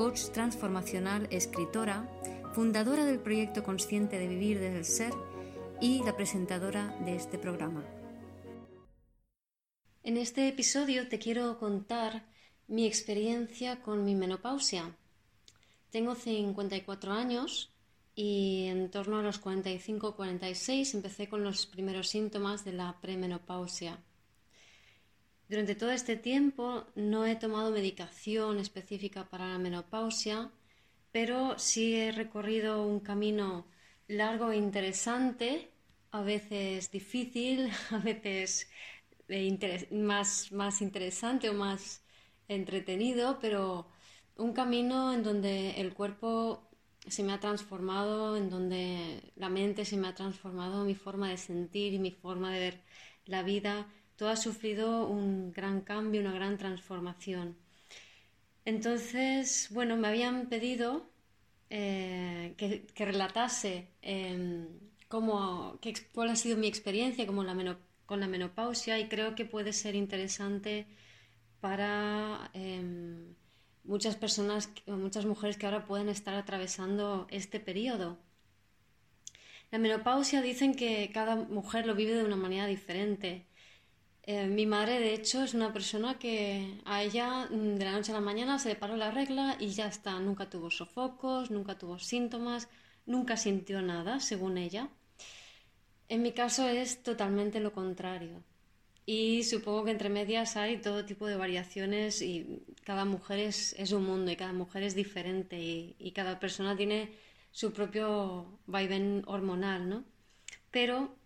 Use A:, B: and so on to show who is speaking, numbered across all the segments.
A: coach transformacional, escritora, fundadora del proyecto Consciente de Vivir desde el Ser y la presentadora de este programa. En este episodio te quiero contar mi experiencia con mi menopausia. Tengo 54 años y en torno a los 45-46 empecé con los primeros síntomas de la premenopausia. Durante todo este tiempo no he tomado medicación específica para la menopausia, pero sí he recorrido un camino largo e interesante, a veces difícil, a veces eh, más, más interesante o más entretenido, pero un camino en donde el cuerpo se me ha transformado, en donde la mente se me ha transformado, mi forma de sentir y mi forma de ver la vida todo ha sufrido un gran cambio, una gran transformación. Entonces, bueno, me habían pedido eh, que, relatase em, cómo, cuál ha sido mi experiencia con la menopausia y creo que puede ser interesante para em, muchas personas, muchas mujeres que ahora pueden estar atravesando este periodo. La menopausia dicen que cada mujer lo vive de una manera diferente. Eh, mi madre, de hecho, es una persona que a ella mm, de la noche a la mañana se le paró la regla y ya está. Nunca tuvo sofocos, nunca tuvo síntomas, nunca sintió nada, según ella. En mi caso es totalmente lo contrario. Y supongo que entre medias hay todo tipo de variaciones y cada mujer es, un mundo y cada mujer es diferente y, cada persona tiene su propio vaivén hormonal, ¿no? Pero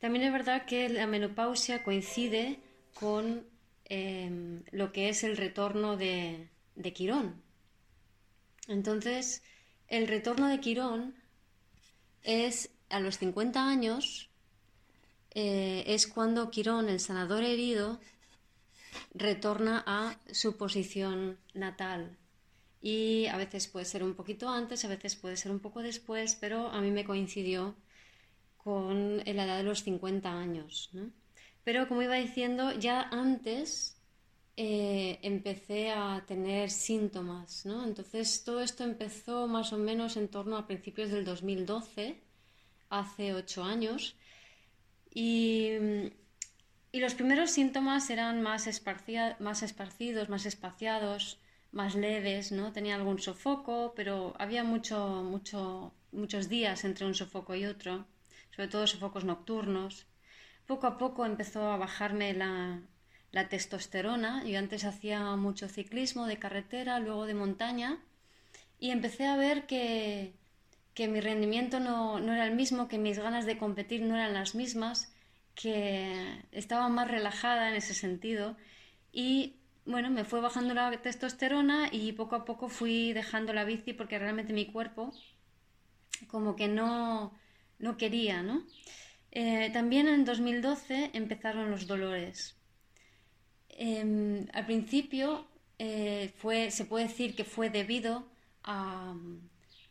A: también es verdad que la menopausia coincide con em, lo que es el retorno de, Quirón. Entonces, el retorno de Quirón es a los 50 años, eh, es cuando Quirón, el sanador herido, retorna a su posición natal. Y a veces puede ser un poquito antes, a veces puede ser un poco después, pero a mí me coincidió con la edad de los 50 años. Pero como iba diciendo, ya antes eh, empecé a tener síntomas. Entonces todo esto empezó más o menos en torno a principios del 2012, hace ocho años. Y, los primeros síntomas eran más, más esparcidos, más espaciados, más leves, ¿no? Tenía algún sofoco, pero había mucho, mucho, muchos días entre un sofoco y otro sobre todo sofocos nocturnos. Poco a poco empezó a bajarme la, testosterona. Yo antes hacía mucho ciclismo de carretera, luego de montaña, y empecé a ver que, mi rendimiento no, era el mismo, que mis ganas de competir no eran las mismas, que estaba más relajada en ese sentido. Y bueno, me fue bajando la testosterona y poco a poco fui dejando la bici porque realmente mi cuerpo como que no, no quería, ¿no? Eh, también en 2012 empezaron los dolores. Em, al principio eh, fue, se puede decir que fue debido a,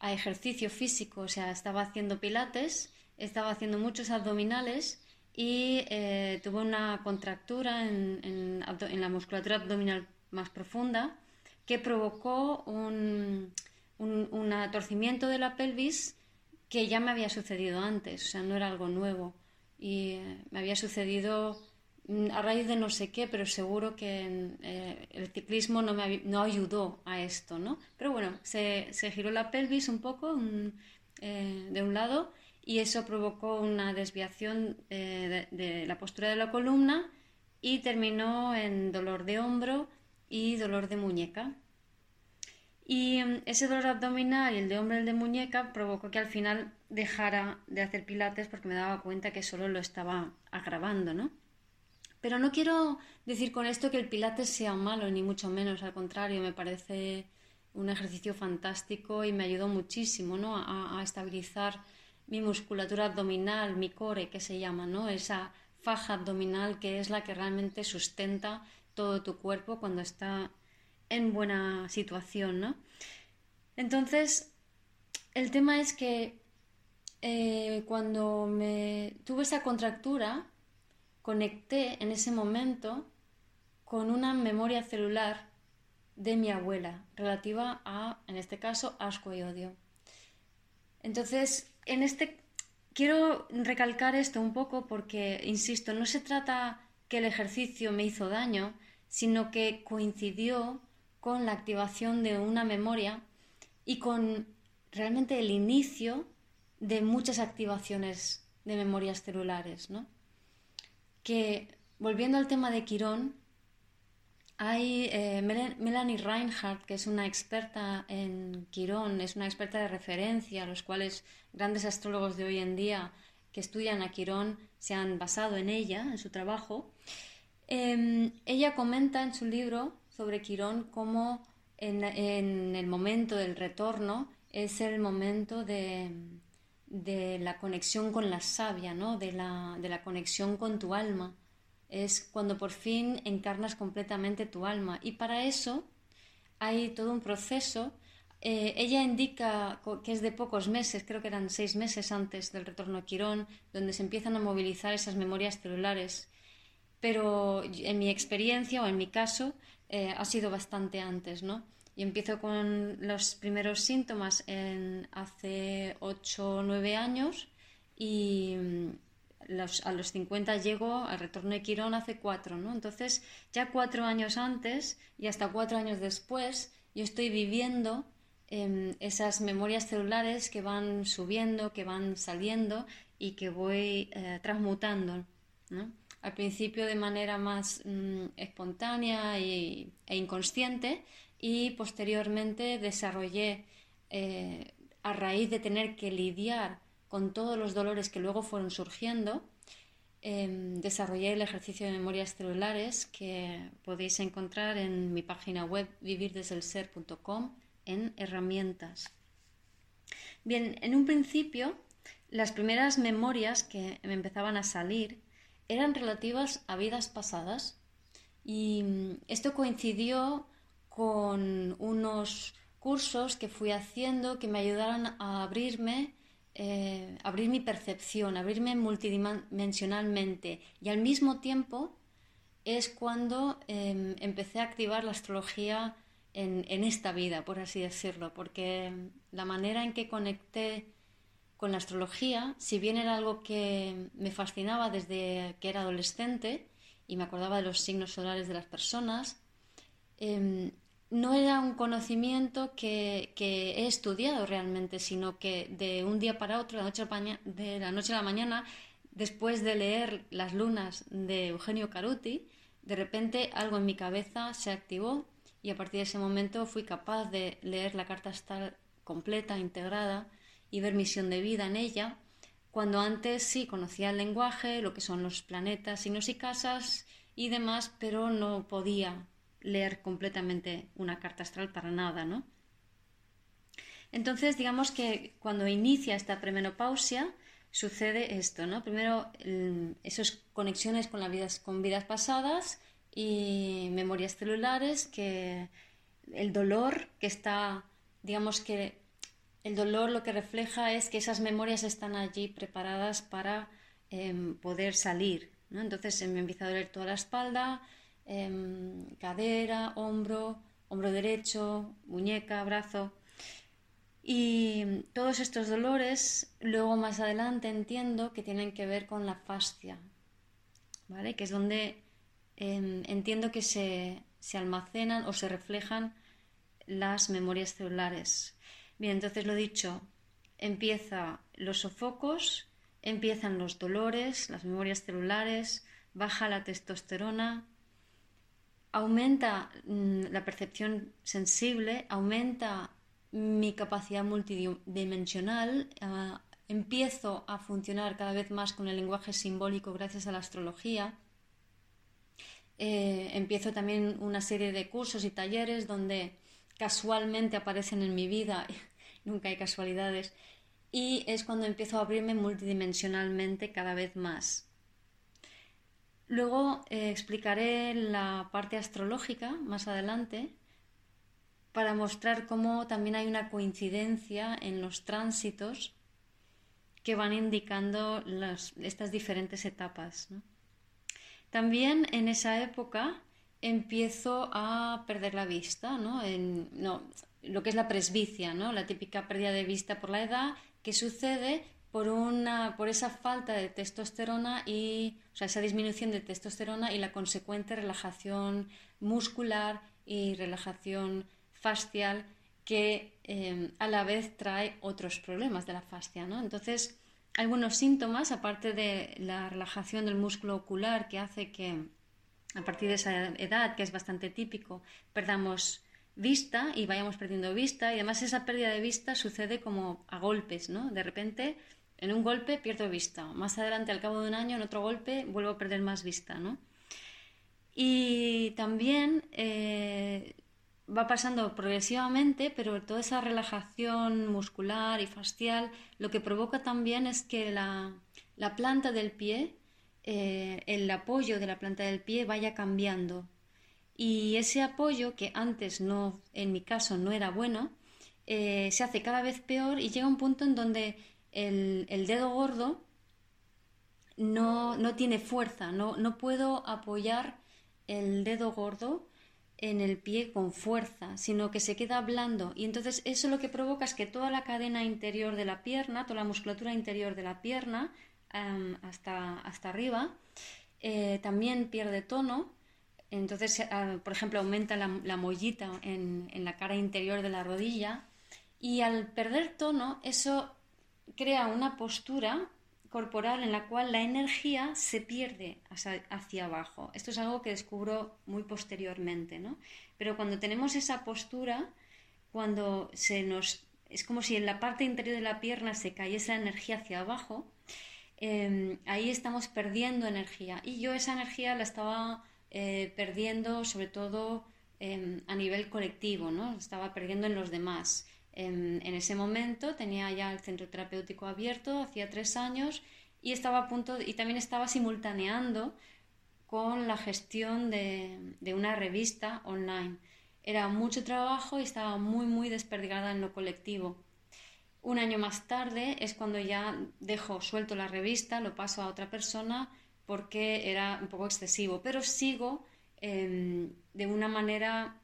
A: ejercicio físico, o sea, estaba haciendo pilates, estaba haciendo muchos abdominales y eh, tuve una contractura en, la musculatura abdominal más profunda que provocó un, un, un de la pelvis que ya me había sucedido antes, o sea, no era algo nuevo. Y eh, me había sucedido mm, a raíz de no sé qué, pero seguro que eh, el ciclismo no me no ayudó a esto, ¿no? Pero bueno, se, se giró la pelvis un poco eh, de un lado y eso provocó una desviación de la postura de la columna y terminó en dolor de hombro y dolor de muñeca. Y mm, ese dolor abdominal y el de hombro, el de muñeca, provocó que al final dejara de hacer pilates porque me daba cuenta que solo lo estaba agravando, ¿no? Pero no quiero decir con esto que el pilates sea malo, ni mucho menos, al contrario, me parece un ejercicio fantástico y me ayudó muchísimo ¿no? a, estabilizar mi musculatura abdominal, mi core, que se llama, ¿no? esa faja abdominal que es la que realmente sustenta todo tu cuerpo cuando está en buena situación. ¿no? Entonces, el tema es que eh, cuando me tuve esa contractura, conecté en ese momento con una memoria celular de mi abuela relativa a, en este caso, asco y odio. Entonces, en este quiero recalcar esto un poco porque, insisto, no se trata que el ejercicio me hizo daño, sino que coincidió con la activación de una memoria y con realmente el inicio de muchas activaciones de memorias celulares, ¿no? Que, volviendo al tema de Quirón, hay eh, Melanie Reinhardt, que es una experta en Quirón, es una experta de referencia, los cuales grandes astrólogos de hoy en día que estudian a Quirón se han basado en ella, en su trabajo. Em, ella comenta en su libro sobre Quirón cómo en, el momento del retorno es el momento de, la conexión con la savia, ¿no? de, la, de la conexión con tu alma es cuando por fin encarnas completamente tu alma. Y para eso hay todo un proceso. Eh, ella indica que es de pocos meses, creo que eran seis meses antes del retorno a Quirón, donde se empiezan a movilizar esas memorias celulares. Pero en mi experiencia o en mi caso eh, ha sido bastante antes, ¿no? Y empiezo con los primeros síntomas en hace ocho o nueve años y, a los 50 llego al retorno de Quirón hace cuatro, ¿no? Entonces, ya cuatro años antes y hasta cuatro años después, yo estoy viviendo em, esas memorias celulares que van subiendo, que van saliendo y que voy eh, transmutando, ¿no? Al principio de manera más mm, espontánea e inconsciente y posteriormente desarrollé, eh, a raíz de tener que lidiar con todos los dolores que luego fueron surgiendo, em, desarrollé el ejercicio de memorias celulares que podéis encontrar en mi página web vivirdeselser.com en herramientas. Bien, en un principio las primeras memorias que me empezaban a salir eran relativas a vidas pasadas y mm, esto coincidió con unos cursos que fui haciendo que me ayudaron a abrirme eh, abrir mi percepción, abrirme multidimensionalmente. Y al mismo tiempo es cuando em, empecé a activar la astrología en, esta vida, por así decirlo, porque la manera en que conecté con la astrología, si bien era algo que me fascinaba desde que era adolescente y me acordaba de los signos solares de las personas, em, no era un conocimiento que, he estudiado realmente, sino que de un día para otro, de la, noche a la mañana, después de leer Las lunas de Eugenio Caruti, de repente algo en mi cabeza se activó y a partir de ese momento fui capaz de leer la carta astral completa, integrada y ver misión de vida en ella, cuando antes sí conocía el lenguaje, lo que son los planetas, signos y casas y demás, pero no podía leer completamente una carta astral para nada, ¿no? Entonces, digamos que cuando inicia esta premenopausia, sucede esto, ¿no? Primero, esas conexiones con, vidas, con vidas pasadas y memorias celulares, que el dolor que está, digamos que el dolor lo que refleja es que esas memorias están allí preparadas para em, poder salir, ¿no? Entonces me empieza a doler toda la espalda, Em, cadera, hombro, hombro derecho, muñeca, brazo. Y todos estos dolores, luego más adelante entiendo que tienen que ver con la fascia, ¿vale? Que es donde em, entiendo que se, se almacenan o se reflejan las memorias celulares. Bien, entonces lo dicho, empieza los sofocos, empiezan los dolores, las memorias celulares, baja la testosterona, aumenta mm, la percepción sensible, aumenta mi capacidad multidimensional, ah, empiezo a funcionar cada vez más con el lenguaje simbólico gracias a la astrología. Eh, empiezo también una serie de cursos y talleres donde casualmente aparecen en mi vida, nunca hay casualidades, y es cuando empiezo a abrirme multidimensionalmente cada vez más. Luego eh, explicaré la parte astrológica más adelante para mostrar cómo también hay una coincidencia en los tránsitos que van indicando estas diferentes etapas. También en esa época empiezo a perder la vista, ¿no? En, lo que es la presbicia, ¿no? la típica pérdida de vista por la edad, que sucede por, una, por esa falta de testosterona y, o sea, esa disminución de testosterona y la consecuente relajación muscular y relajación facial que eh, a la vez trae otros problemas de la fascia. ¿no? Entonces, algunos síntomas, aparte de la relajación del músculo ocular que hace que a partir de esa edad, que es bastante típico, perdamos vista y vayamos perdiendo vista y además esa pérdida de vista sucede como a golpes, ¿no? De repente, en un golpe pierdo vista, más adelante al cabo de un año en otro golpe vuelvo a perder más vista, ¿no? Y también eh, va pasando progresivamente, pero toda esa relajación muscular y facial lo que provoca también es que la planta del pie, eh, el apoyo de la planta del pie vaya cambiando y ese apoyo, que antes no, en mi caso, no era bueno, eh, se hace cada vez peor y llega un punto en donde el, dedo gordo no, no tiene fuerza, no, no, puedo apoyar el dedo gordo en el pie con fuerza, sino que se queda blando. Y entonces eso lo que provoca es que toda la cadena interior de la pierna, toda la musculatura interior de la pierna, hasta, hasta arriba, eh, también pierde tono entonces, ah, por ejemplo, aumenta la, mollita en, la cara interior de la rodilla y al perder tono, eso crea una postura corporal en la cual la energía se pierde hacia, abajo. Esto es algo que descubro muy posteriormente, ¿no? Pero cuando tenemos esa postura, cuando se nos... es como si en la parte interior de la pierna se cayese la energía hacia abajo, em, ahí estamos perdiendo energía. Y yo esa energía la estaba eh, perdiendo sobre todo em, a nivel colectivo, ¿no? Estaba perdiendo en los demás. En, en, ese momento tenía ya el centro terapéutico abierto, hacía tres años, y estaba a punto, y también estaba simultaneando con la gestión de, de una revista online. Era mucho trabajo y estaba muy, muy desperdigada en lo colectivo. Un año más tarde es cuando ya dejo suelto la revista, lo paso a otra persona porque era un poco excesivo, pero sigo em, de una manera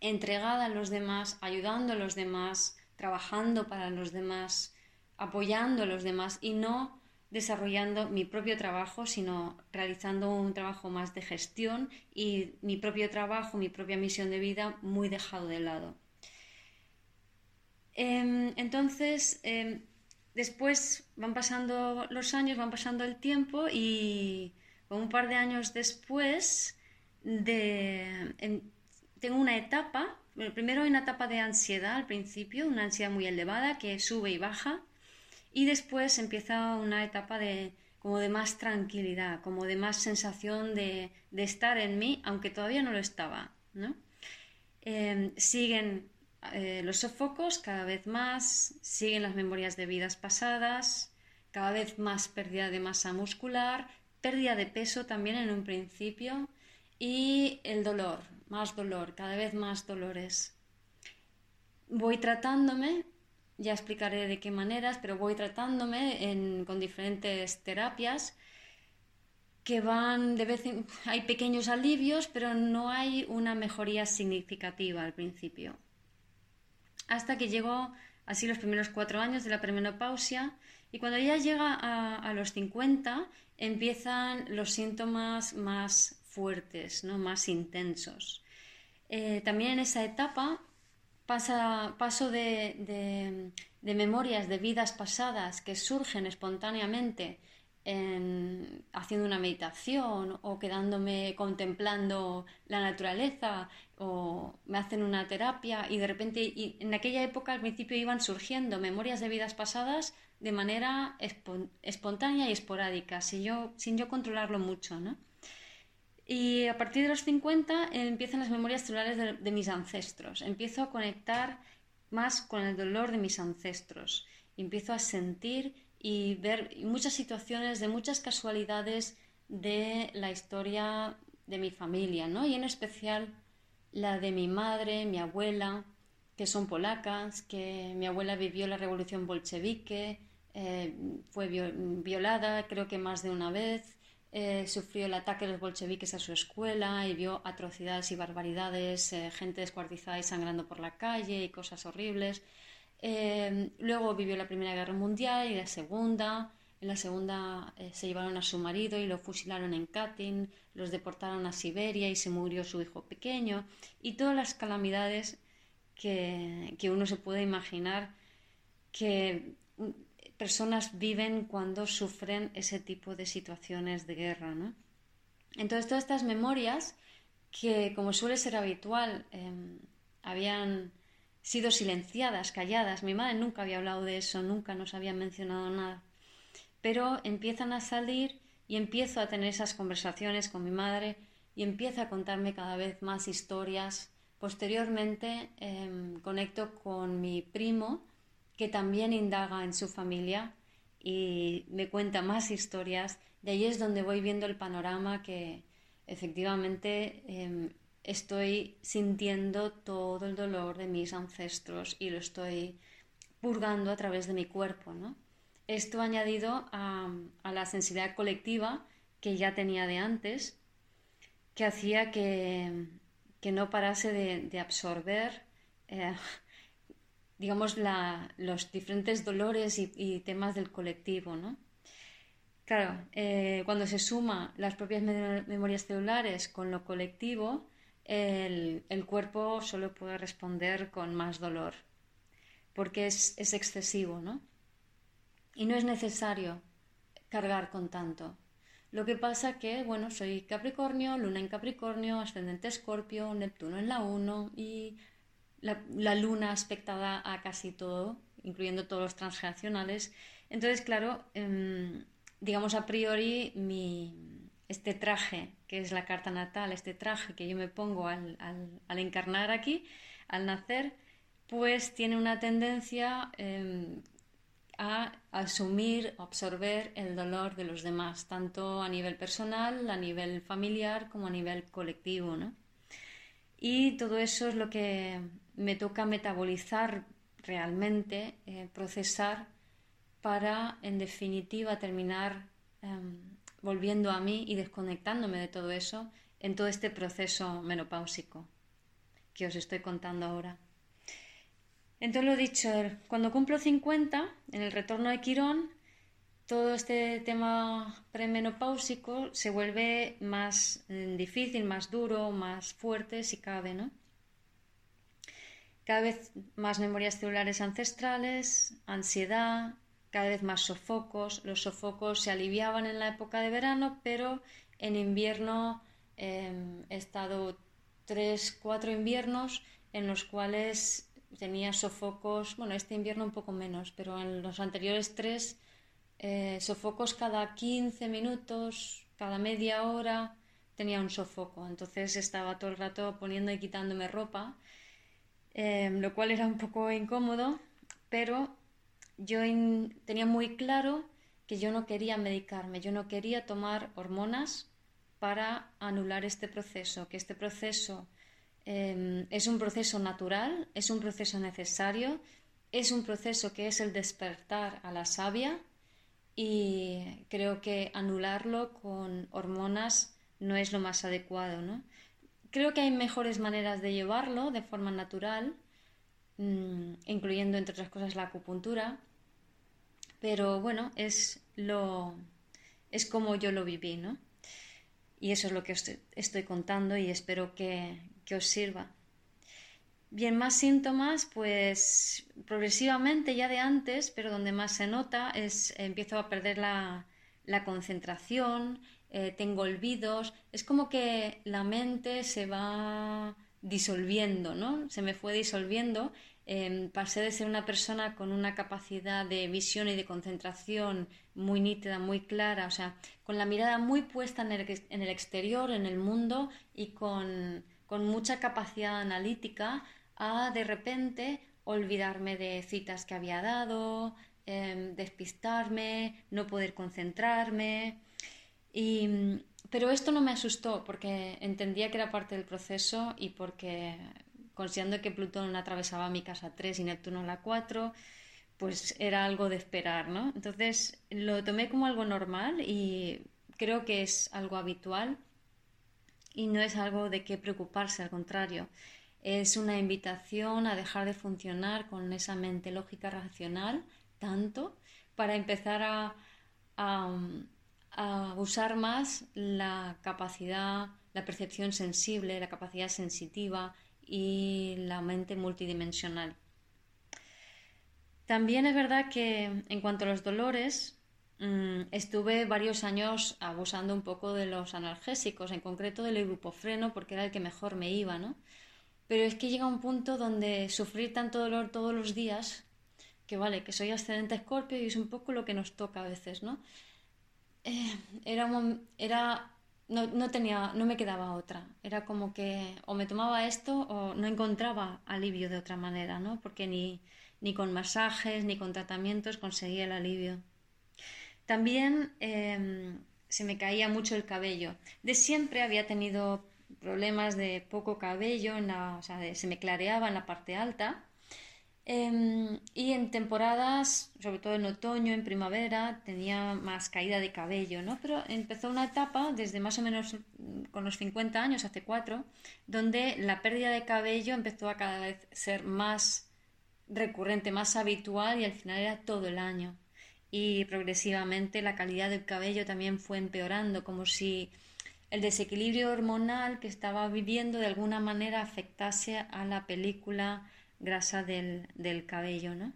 A: entregada a los demás, ayudando a los demás, trabajando para los demás, apoyando a los demás y no desarrollando mi propio trabajo, sino realizando un trabajo más de gestión y mi propio trabajo, mi propia misión de vida muy dejado de lado. Em, entonces, em, Después van pasando los años, van pasando el tiempo y un par de años después de, tengo una etapa, primero hay una etapa de ansiedad al principio, una ansiedad muy elevada que sube y baja y después empieza una etapa de como de más tranquilidad, como de más sensación de, estar en mí, aunque todavía no lo estaba. ¿no? Siguen eh, los sofocos cada vez más, siguen las memorias de vidas pasadas, cada vez más pérdida de masa muscular, pérdida de peso también en un principio y el dolor, más dolor, cada vez más dolores. Voy tratándome, ya explicaré de qué maneras, pero voy tratándome con diferentes terapias que van de vez en hay pequeños alivios, pero no hay una mejoría significativa al principio hasta que llegó así los primeros cuatro años de la premenopausia y cuando ella llega a, los 50 empiezan los síntomas más fuertes, ¿no? más intensos. Eh, también en esa etapa pasa, paso de, de memorias de vidas pasadas que surgen espontáneamente haciendo una meditación o quedándome contemplando la naturaleza o me hacen una terapia y de repente en aquella época al principio iban surgiendo memorias de vidas pasadas de manera espontánea y esporádica, sin yo, sin yo controlarlo mucho. ¿no? Y a partir de los 50 empiezan las memorias celulares de, mis ancestros. Empiezo a conectar más con el dolor de mis ancestros. Empiezo a sentir y ver muchas situaciones de muchas casualidades de la historia de mi familia, ¿no? Y en especial la de mi madre, mi abuela, que son polacas, que mi abuela vivió la revolución bolchevique, eh, fue violada creo que más de una vez, eh, sufrió el ataque de los bolcheviques a su escuela y vio atrocidades y barbaridades, eh, gente descuartizada y sangrando por la calle y cosas horribles. Luego vivió la Primera Guerra Mundial y la Segunda. En la Segunda se llevaron a su marido y lo fusilaron en Katyn, los deportaron a Siberia y se murió su hijo pequeño y todas las calamidades que, que uno se puede imaginar que personas viven cuando sufren ese tipo de situaciones de guerra. ¿no? Entonces, todas estas memorias, que como suele ser habitual, em, habían sido silenciadas, calladas. Mi madre nunca había hablado de eso, nunca nos había mencionado nada. Pero empiezan a salir y empiezo a tener esas conversaciones con mi madre y empieza a contarme cada vez más historias. Posteriormente em, conecto con mi primo, que también indaga en su familia y me cuenta más historias. De ahí es donde voy viendo el panorama que efectivamente em, estoy sintiendo todo el dolor de mis ancestros y lo estoy purgando a través de mi cuerpo. ¿no? Esto añadido a, la sensibilidad colectiva que ya tenía de antes, que hacía que, no parase de, absorber eh, digamos, los diferentes dolores y, temas del colectivo, ¿no? Claro, eh, cuando se suma las propias memorias celulares con lo colectivo, el, cuerpo solo puede responder con más dolor, porque es, es excesivo, ¿no? Y no es necesario cargar con tanto. Lo que pasa que, bueno, soy Capricornio, Luna en Capricornio, ascendente Escorpio, Neptuno en la 1 y la, luna aspectada a casi todo, incluyendo todos los transgeneracionales. Entonces, claro, em, digamos a priori, mi, este traje, que es la carta natal, este traje que yo me pongo al, encarnar aquí, al nacer, pues tiene una tendencia em, a asumir, absorber el dolor de los demás, tanto a nivel personal, a nivel familiar, como a nivel colectivo, ¿no? Y todo eso es lo que me toca metabolizar realmente, eh, procesar para, en definitiva, terminar em, volviendo a mí y desconectándome de todo eso en todo este proceso menopáusico que os estoy contando ahora. Entonces lo dicho, cuando cumplo 50, en el retorno de Quirón, todo este tema premenopáusico se vuelve más mm, difícil, más duro, más fuerte si cabe, ¿no? Cada vez más memorias celulares ancestrales, ansiedad, cada vez más sofocos. Los sofocos se aliviaban en la época de verano, pero en invierno em, he estado tres, cuatro inviernos en los cuales tenía sofocos, bueno, este invierno un poco menos, pero en los anteriores tres, eh, sofocos cada 15 minutos, cada media hora tenía un sofoco. Entonces estaba todo el rato poniendo y quitándome ropa Em, lo cual era un poco incómodo, pero yo tenía muy claro que yo no quería medicarme, yo no quería tomar hormonas para anular este proceso, que este proceso em, es un proceso natural, es un proceso necesario, es un proceso que es el despertar a la savia y creo que anularlo con hormonas no es lo más adecuado, ¿no? Creo que hay mejores maneras de llevarlo de forma natural, mm, incluyendo entre otras cosas la acupuntura, pero bueno, es lo es como yo lo viví, ¿no? Y eso es lo que estoy contando y espero que, os sirva. Bien, más síntomas, pues progresivamente ya de antes, pero donde más se nota es empiezo a perder la, la concentración, eh, tengo olvidos, es como que la mente se va disolviendo, ¿no? Se me fue disolviendo Em, pasé de ser una persona con una capacidad de visión y de concentración muy nítida, muy clara, o sea, con la mirada muy puesta en el, exterior, en el mundo y con, mucha capacidad analítica, a de repente olvidarme de citas que había dado, em, despistarme, no poder concentrarme. pero esto no me asustó porque entendía que era parte del proceso y porque considerando que Plutón atravesaba mi casa 3 y Neptuno la 4, pues era algo de esperar, ¿no? Entonces lo tomé como algo normal y creo que es algo habitual y no es algo de qué preocuparse, al contrario. Es una invitación a dejar de funcionar con esa mente lógica racional tanto para empezar a, a usar más la capacidad, la percepción sensible, la capacidad sensitiva, y la mente multidimensional. También es verdad que en cuanto a los dolores, mm, estuve varios años abusando un poco de los analgésicos, en concreto del ibuprofeno, porque era el que mejor me iba, ¿no? Pero es que llega un punto donde sufrir tanto dolor todos los días, que vale, que soy ascendente escorpio y es un poco lo que nos toca a veces, ¿no? Eh, era, era no, no, tenía, no me quedaba otra. Era como que o me tomaba esto o no encontraba alivio de otra manera, ¿no? Porque ni, ni con masajes ni con tratamientos conseguía el alivio. También em, se me caía mucho el cabello. De siempre había tenido problemas de poco cabello, en la, o sea, se me clareaba en la parte alta Em, y en temporadas, sobre todo en otoño, en primavera, tenía más caída de cabello, ¿no? Pero empezó una etapa, desde más o menos mm, con los 50 años, hace cuatro, donde la pérdida de cabello empezó a cada vez ser más recurrente, más habitual y al final era todo el año. Y progresivamente la calidad del cabello también fue empeorando, como si el desequilibrio hormonal que estaba viviendo de alguna manera afectase a la película grasa del, del cabello, ¿no?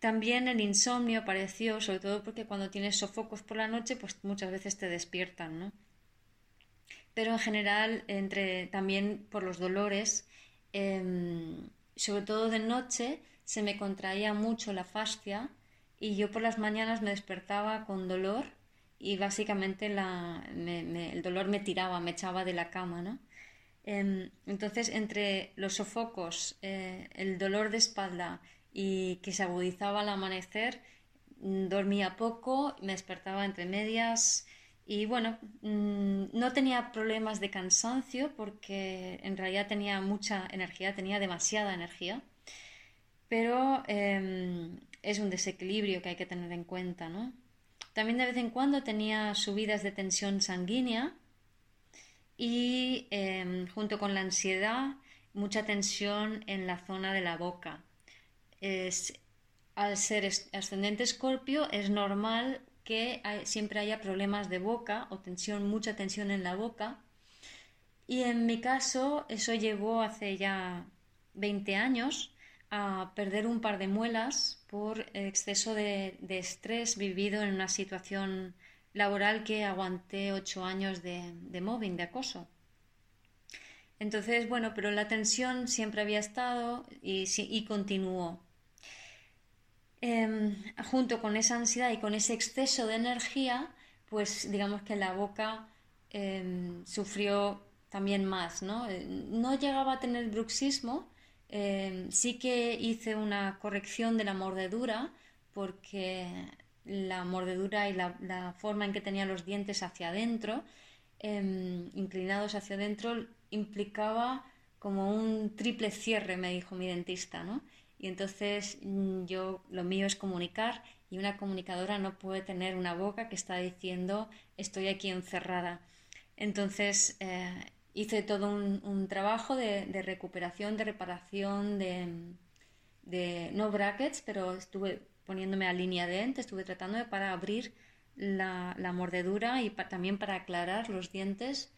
A: También el insomnio apareció, sobre todo porque cuando tienes sofocos por la noche, pues muchas veces te despiertan, ¿no? Pero en general, entre, también por los dolores, em, sobre todo de noche, se me contraía mucho la fascia y yo por las mañanas me despertaba con dolor y básicamente la, el dolor me tiraba, me echaba de la cama, ¿no? Em, entonces, entre los sofocos, eh, el dolor de espalda y que se agudizaba al amanecer, mm, dormía poco, me despertaba entre medias y bueno, mm, no tenía problemas de cansancio porque en realidad tenía mucha energía, tenía demasiada energía, pero em, es un desequilibrio que hay que tener en cuenta, ¿no? También de vez en cuando tenía subidas de tensión sanguínea y em, junto con la ansiedad, mucha tensión en la zona de la boca. al ser ascendente escorpio, es normal que siempre haya problemas de boca o tensión, mucha tensión en la boca. Y en mi caso, eso llevó hace ya 20 años a perder un par de muelas por exceso de estrés vivido en una situación laboral que aguanté ocho años de, de mobbing, de acoso. Entonces, bueno, pero la tensión siempre había estado y, continuó. Em, junto con esa ansiedad y con ese exceso de energía, pues digamos que la boca em, sufrió también más, ¿no? No llegaba a tener bruxismo, em, sí que hice una corrección de la mordedura porque la mordedura y la, forma en que tenía los dientes hacia adentro, em, inclinados hacia adentro, implicaba como un triple cierre, me dijo mi dentista, ¿no? Y entonces mm, yo, lo mío es comunicar y una comunicadora no puede tener una boca que está diciendo estoy aquí encerrada. Entonces eh, hice todo un, trabajo de, recuperación, de reparación, de, de, no brackets, pero estuve poniéndome a línea de ente, estuve tratando de para abrir la, mordedura y también para aclarar los dientes,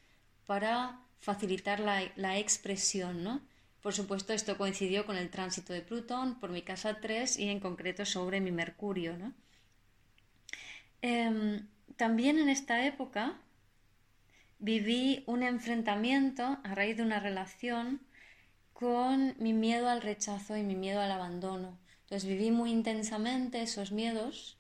A: para facilitar la, expresión, ¿no? Por supuesto, esto coincidió con el tránsito de Plutón por mi casa 3 y en concreto sobre mi Mercurio, ¿no? Em, también en esta época viví un enfrentamiento a raíz de una relación con mi miedo al rechazo y mi miedo al abandono. Entonces viví muy intensamente esos miedos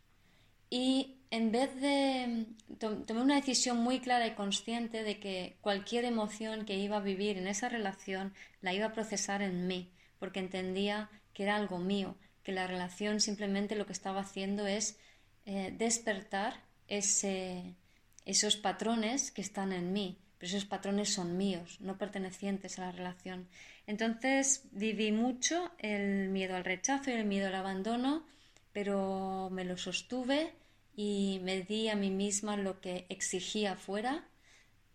A: y en vez de tomé una decisión muy clara y consciente de que cualquier emoción que iba a vivir en esa relación la iba a procesar en mí, porque entendía que era algo mío, que la relación simplemente lo que estaba haciendo es eh, despertar ese, esos patrones que están en mí, pero esos patrones son míos, no pertenecientes a la relación. Entonces viví mucho el miedo al rechazo y el miedo al abandono, pero me lo sostuve y me di a mí misma lo que exigía fuera.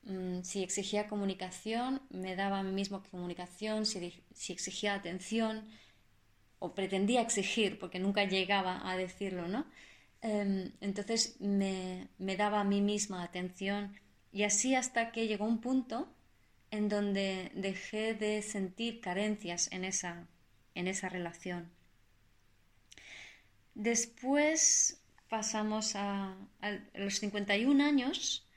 A: Mm, si exigía comunicación, me daba a mí mismo comunicación, si, exigía atención, o pretendía exigir, porque nunca llegaba a decirlo, ¿no? Em, entonces me daba a mí misma atención y así hasta que llegó un punto en donde dejé de sentir carencias en esa, en esa relación. Después pasamos a, los 51 años,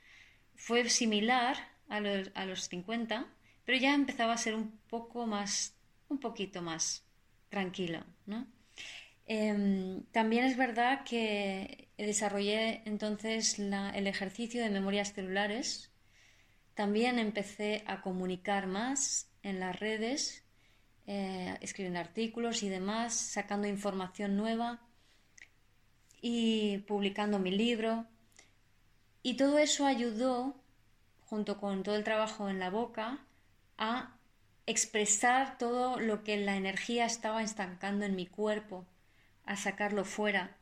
A: fue similar a los, a los 50, pero ya empezaba a ser un poco más, un poquito más tranquilo, ¿no? Em, también es verdad que desarrollé entonces el ejercicio de memorias celulares. También empecé a comunicar más en las redes, eh, escribiendo artículos y demás, sacando información nueva y publicando mi libro. Y todo eso ayudó, junto con todo el trabajo en la boca, a expresar todo lo que la energía estaba estancando en mi cuerpo a sacarlo fuera.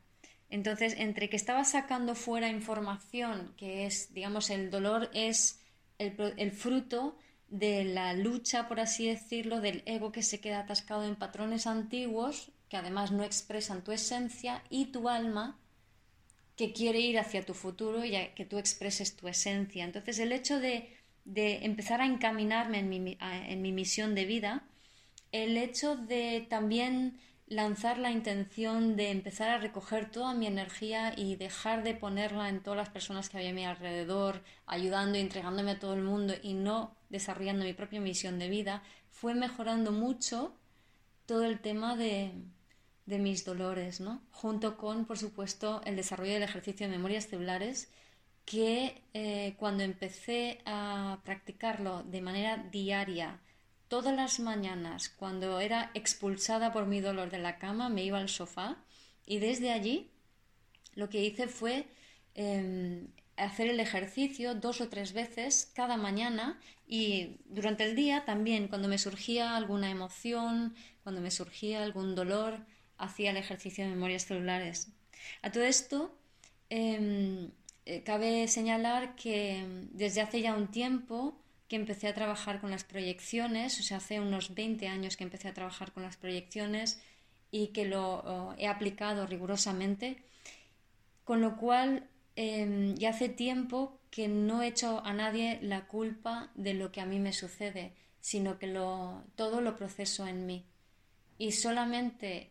A: Entonces, entre que estaba sacando fuera información, que es, digamos, el dolor es el, fruto de la lucha, por así decirlo, del ego que se queda atascado en patrones antiguos, que además no expresan tu esencia, y tu alma, que quiere ir hacia tu futuro y que tú expreses tu esencia. Entonces, el hecho de, empezar a encaminarme en mi, en mi misión de vida, el hecho de también lanzar la intención de empezar a recoger toda mi energía y dejar de ponerla en todas las personas que había a mi alrededor, ayudando y entregándome a todo el mundo y no desarrollando mi propia misión de vida, fue mejorando mucho todo el tema de, de mis dolores, ¿no? Junto con, por supuesto, el desarrollo del ejercicio de memorias celulares, que eh, cuando empecé a practicarlo de manera diaria, todas las mañanas, cuando era expulsada por mi dolor de la cama, me iba al sofá y desde allí lo que hice fue em, hacer el ejercicio dos o tres veces cada mañana y durante el día también, cuando me surgía alguna emoción, cuando me surgía algún dolor, hacía el ejercicio de memorias celulares. A todo esto, em, eh, cabe señalar que desde hace ya un tiempo que empecé a trabajar con las proyecciones, o sea, hace unos 20 años que empecé a trabajar con las proyecciones y que lo he aplicado rigurosamente, con lo cual em, ya hace tiempo que no he hecho a nadie la culpa de lo que a mí me sucede, sino que lo, todo lo proceso en mí. Y solamente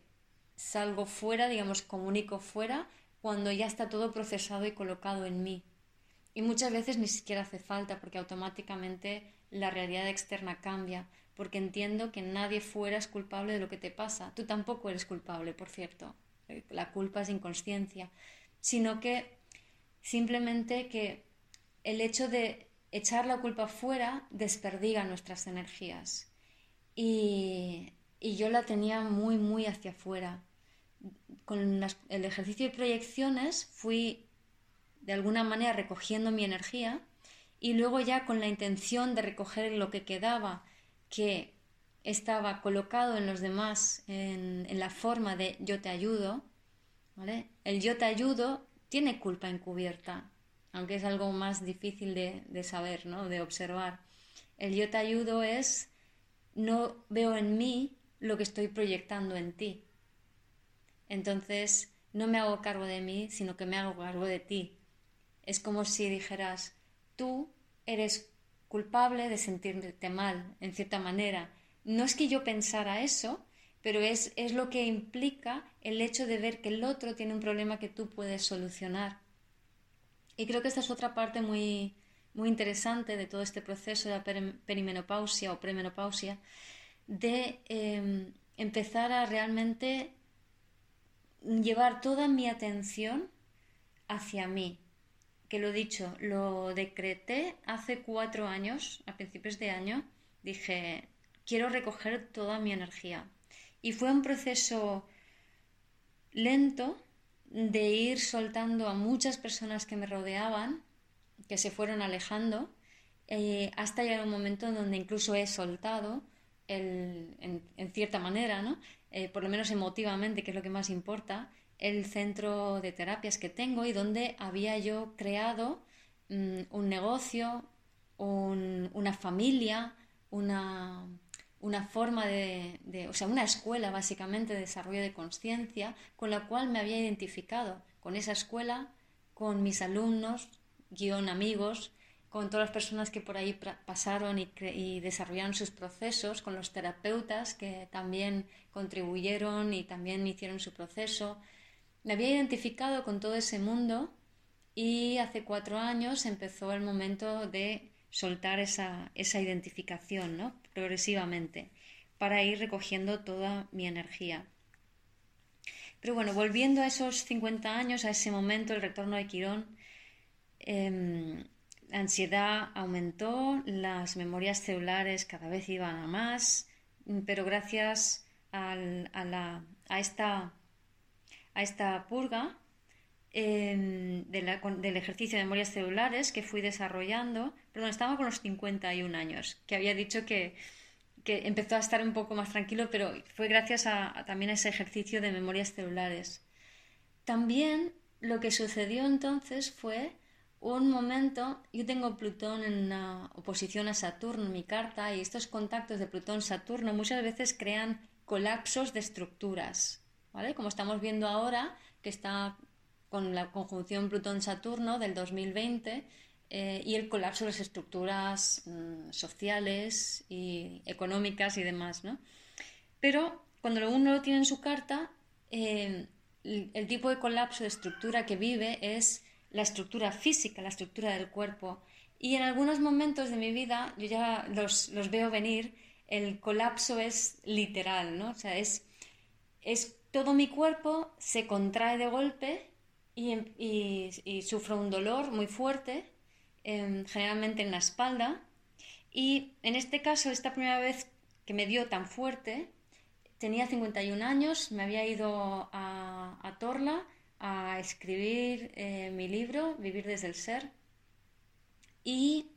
A: salgo fuera, digamos, comunico fuera, cuando ya está todo procesado y colocado en mí. Y muchas veces ni siquiera hace falta porque automáticamente la realidad externa cambia, porque entiendo que nadie fuera es culpable de lo que te pasa. Tú tampoco eres culpable, por cierto. Eh, la culpa es inconsciencia, sino que simplemente que el hecho de echar la culpa fuera desperdiga nuestras energías. Y, y yo la tenía muy, muy hacia afuera. Con el ejercicio de proyecciones fui de alguna manera recogiendo mi energía y luego ya con la intención de recoger lo que quedaba que estaba colocado en los demás en, la forma de yo te ayudo, ¿vale? El yo te ayudo tiene culpa encubierta, aunque es algo más difícil de, de saber, ¿no? de observar. El yo te ayudo es no veo en mí lo que estoy proyectando en ti. Entonces, no me hago cargo de mí, sino que me hago cargo de ti. Es como si dijeras, tú eres culpable de sentirte mal, en cierta manera. No es que yo pensara eso, pero es, es lo que implica el hecho de ver que el otro tiene un problema que tú puedes solucionar. Y creo que esta es otra parte muy, muy interesante de todo este proceso de la perimenopausia o premenopausia, de em, empezar a realmente llevar toda mi atención hacia mí. Que lo dicho, lo decreté hace cuatro años, a principios de año, dije, quiero recoger toda mi energía. Y fue un proceso lento de ir soltando a muchas personas que me rodeaban, que se fueron alejando, eh, hasta llegar un momento en donde incluso he soltado, en, cierta manera, ¿no? Eh, por lo menos emotivamente, que es lo que más importa, el centro de terapias que tengo y donde había yo creado mm, un negocio, una familia, una, una forma de, de, o sea, una escuela básicamente de desarrollo de conciencia con la cual me había identificado con esa escuela, con mis alumnos, guion amigos, con todas las personas que por ahí pasaron y, y, desarrollaron sus procesos, con los terapeutas que también contribuyeron y también hicieron su proceso. Me había identificado con todo ese mundo y hace cuatro años empezó el momento de soltar esa, esa identificación, ¿no? Progresivamente, para ir recogiendo toda mi energía. Pero bueno, volviendo a esos 50 años, a ese momento, el retorno de Quirón, em, la ansiedad aumentó, las memorias celulares cada vez iban a más, pero gracias a, la, a, esta, a esta purga, del ejercicio de memorias celulares que fui desarrollando, perdón, estaba con los 51 años, que había dicho que, que empezó a estar un poco más tranquilo, pero fue gracias a, también a ese ejercicio de memorias celulares. También lo que sucedió entonces fue un momento, yo tengo Plutón en oposición a Saturno en mi carta y estos contactos de Plutón-Saturno muchas veces crean colapsos de estructuras, ¿vale? Como estamos viendo ahora, que está con la conjunción Plutón-Saturno del 2020 eh, y el colapso de las estructuras mm, sociales y económicas y demás. ¿no? Pero cuando uno lo tiene en su carta, eh, el, tipo de colapso de estructura que vive es la estructura física, la estructura del cuerpo. Y en algunos momentos de mi vida, yo ya los, los veo venir, el colapso es literal, ¿no? O sea, es, es todo mi cuerpo se contrae de golpe y, sufro un dolor muy fuerte, em, generalmente en la espalda. Y en este caso, esta primera vez que me dio tan fuerte, tenía 51 años, me había ido a, Torla a escribir eh, mi libro, Vivir desde el Ser. Y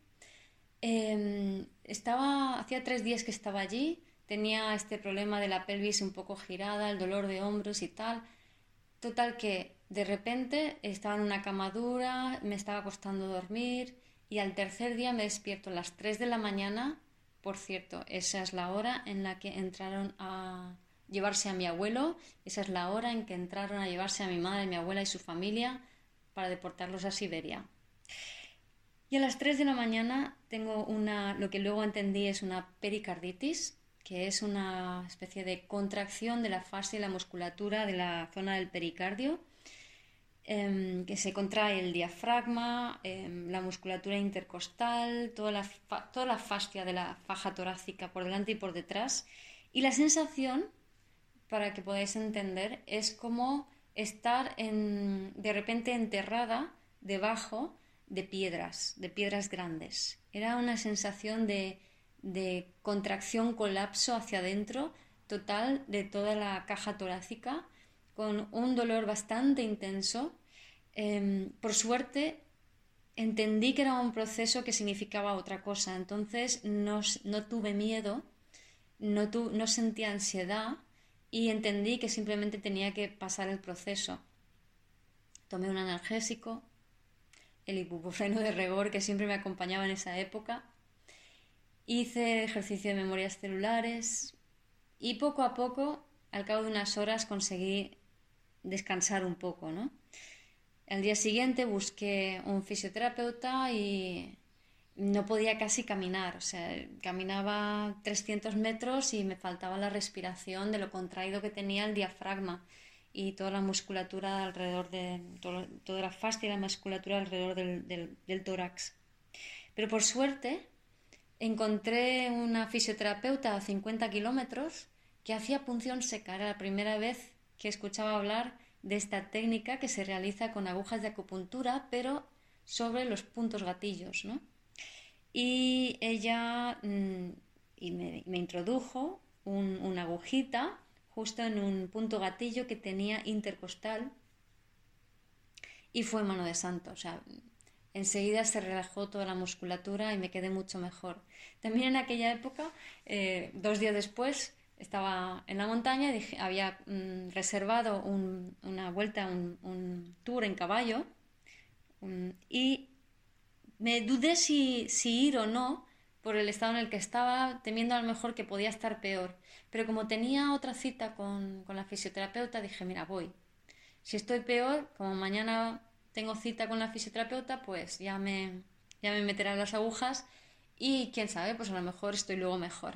A: em, estaba, hacía tres días que estaba allí, tenía este problema de la pelvis un poco girada, el dolor de hombros y tal. Total que de repente estaba en una cama dura, me estaba costando dormir y al tercer día me despierto a las 3 de la mañana. Por cierto, esa es la hora en la que entraron a llevarse a mi abuelo, esa es la hora en que entraron a llevarse a mi madre, mi abuela y su familia para deportarlos a Siberia. Y a las 3 de la mañana tengo una, lo que luego entendí es una pericarditis, que es una especie de contracción de la fascia y la musculatura de la zona del pericardio Em, que se contrae el diafragma, em, la musculatura intercostal, toda la, toda la fascia de la faja torácica por delante y por detrás. Y la sensación, para que podáis entender, es como estar de repente enterrada debajo de piedras, de piedras grandes. Era una sensación de, de contracción, colapso hacia adentro total de toda la caja torácica con un dolor bastante intenso. Em, por suerte, entendí que era un proceso que significaba otra cosa, entonces no, tuve miedo, no, no sentí ansiedad y entendí que simplemente tenía que pasar el proceso. Tomé un analgésico, el ibuprofeno de rigor que siempre me acompañaba en esa época. Hice ejercicio de memorias celulares y poco a poco, al cabo de unas horas, conseguí descansar un poco, ¿no? El día siguiente busqué un fisioterapeuta y no podía casi caminar, o sea, caminaba 300 metros y me faltaba la respiración de lo contraído que tenía el diafragma y toda la musculatura alrededor de, toda la fascia y la musculatura alrededor del, del tórax. Pero por suerte, encontré una fisioterapeuta a 50 kilómetros que hacía punción seca. Era la primera vez que escuchaba hablar de esta técnica que se realiza con agujas de acupuntura, pero sobre los puntos gatillos. ¿no? Y ella mm, me, introdujo una agujita justo en un punto gatillo que tenía intercostal y fue mano de santo. O sea, enseguida se relajó toda la musculatura y me quedé mucho mejor. También en aquella época, eh, dos días después, estaba en la montaña, dije, había mm, reservado una vuelta, un, tour en caballo mm, y me dudé si, ir o no por el estado en el que estaba, temiendo a lo mejor que podía estar peor. Pero como tenía otra cita con, con la fisioterapeuta, dije, mira, voy. Si estoy peor, como mañana tengo cita con la fisioterapeuta, pues ya me, ya me meterán las agujas y quién sabe, pues a lo mejor estoy luego mejor.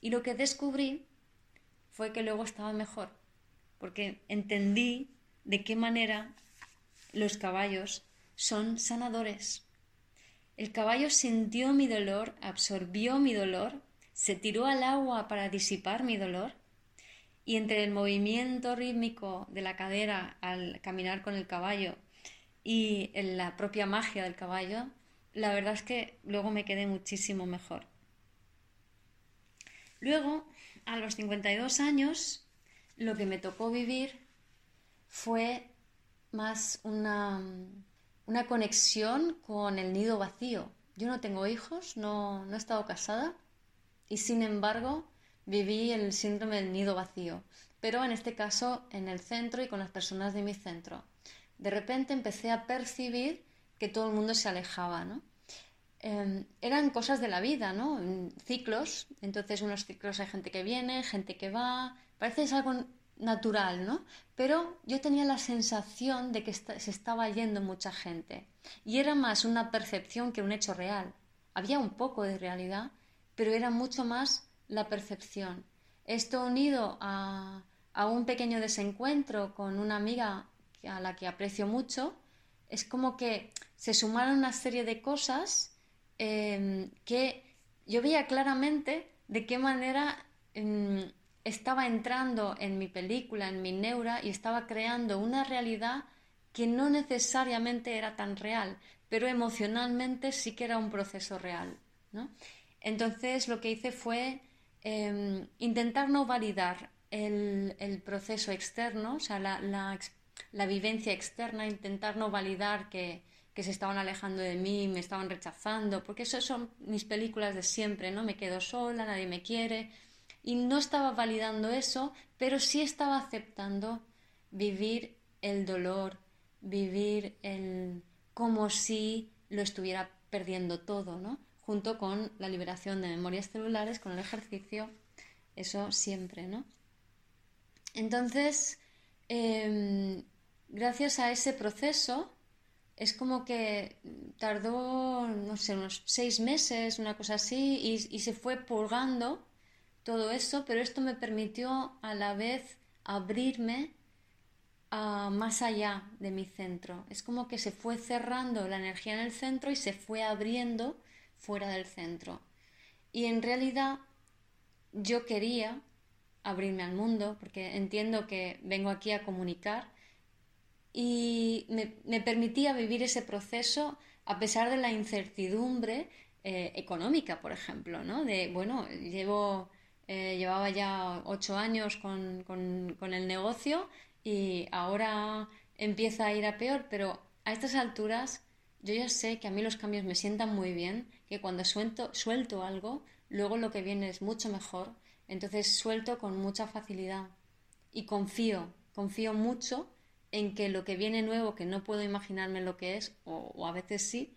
A: Y lo que descubrí fue que luego estaba mejor, porque entendí de qué manera los caballos son sanadores. El caballo sintió mi dolor, absorbió mi dolor, se tiró al agua para disipar mi dolor y entre el movimiento rítmico de la cadera al caminar con el caballo y en la propia magia del caballo, la verdad es que luego me quedé muchísimo mejor. Luego, a los 52 años, lo que me tocó vivir fue más una, una conexión con el nido vacío. Yo no tengo hijos, no, no he estado casada y sin embargo viví el síndrome del nido vacío, pero en este caso en el centro y con las personas de mi centro de repente empecé a percibir que todo el mundo se alejaba, ¿no? Em, eran cosas de la vida, ¿no? Ciclos, entonces unos ciclos hay gente que viene, gente que va, parece es algo natural, ¿no? Pero yo tenía la sensación de que se estaba yendo mucha gente y era más una percepción que un hecho real. Había un poco de realidad, pero era mucho más la percepción. Esto unido a, a un pequeño desencuentro con una amiga a la que aprecio mucho, es como que se sumaron una serie de cosas em, que yo veía claramente de qué manera em, estaba entrando en mi película, en mi neura, y estaba creando una realidad que no necesariamente era tan real, pero emocionalmente sí que era un proceso real. Entonces lo que hice fue em, intentar no validar el, proceso externo, o sea, la, la, la vivencia externa, intentar no validar que, se estaban alejando de mí, me estaban rechazando, porque eso son mis películas de siempre, ¿no? Me quedo sola, nadie me quiere. Y no estaba validando eso, pero sí estaba aceptando vivir el dolor, vivir el como si lo estuviera perdiendo todo, ¿no? Junto con la liberación de memorias celulares, con el ejercicio, eso siempre, ¿no? Entonces, em, gracias a ese proceso, es como que tardó, no sé, unos seis meses, una cosa así, y, se fue purgando todo eso, pero esto me permitió a la vez abrirme más allá de mi centro. Es como que se fue cerrando la energía en el centro y se fue abriendo fuera del centro. Y en realidad yo quería abrirme al mundo, porque entiendo que vengo aquí a comunicar y me, permitía vivir ese proceso a pesar de la incertidumbre eh, económica, por ejemplo, ¿no? De, bueno, llevo, eh, llevaba ya ocho años con, con, el negocio y ahora empieza a ir a peor, pero a estas alturas yo ya sé que a mí los cambios me sientan muy bien, que cuando suelto, suelto algo, luego lo que viene es mucho mejor, entonces suelto con mucha facilidad y confío, confío mucho en que lo que viene nuevo, que no puedo imaginarme lo que es, o, a veces sí,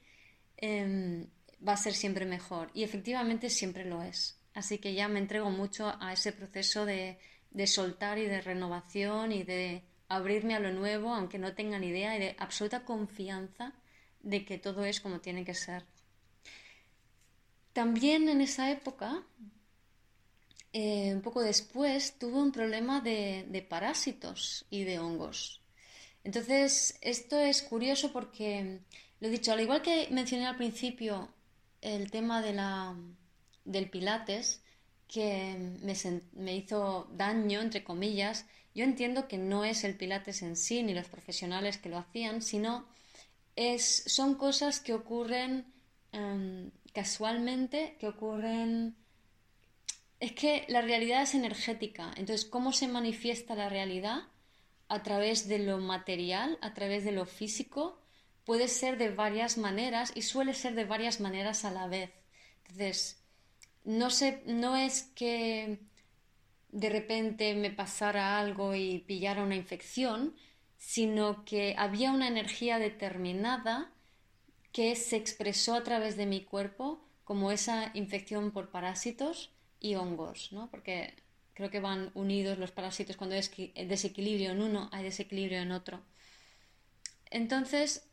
A: em, va a ser siempre mejor. Y efectivamente siempre lo es. Así que ya me entrego mucho a ese proceso de, de soltar y de renovación y de abrirme a lo nuevo, aunque no tenga ni idea, y de absoluta confianza de que todo es como tiene que ser. También en esa época, eh, un poco después, tuve un problema de, de parásitos y de hongos. Entonces, esto es curioso porque, lo he dicho, al igual que mencioné al principio el tema de la, del Pilates que me, hizo daño, entre comillas. Yo entiendo que no es el Pilates en sí ni los profesionales que lo hacían, sino es, son cosas que ocurren em, casualmente, que ocurren... Es que la realidad es energética, entonces, ¿cómo se manifiesta la realidad? A través de lo material, a través de lo físico, puede ser de varias maneras y suele ser de varias maneras a la vez. Entonces, no, no es que de repente me pasara algo y pillara una infección, sino que había una energía determinada que se expresó a través de mi cuerpo como esa infección por parásitos y hongos, ¿no? Porque creo que van unidos los parásitos cuando hay desequilibrio en uno, hay desequilibrio en otro. Entonces,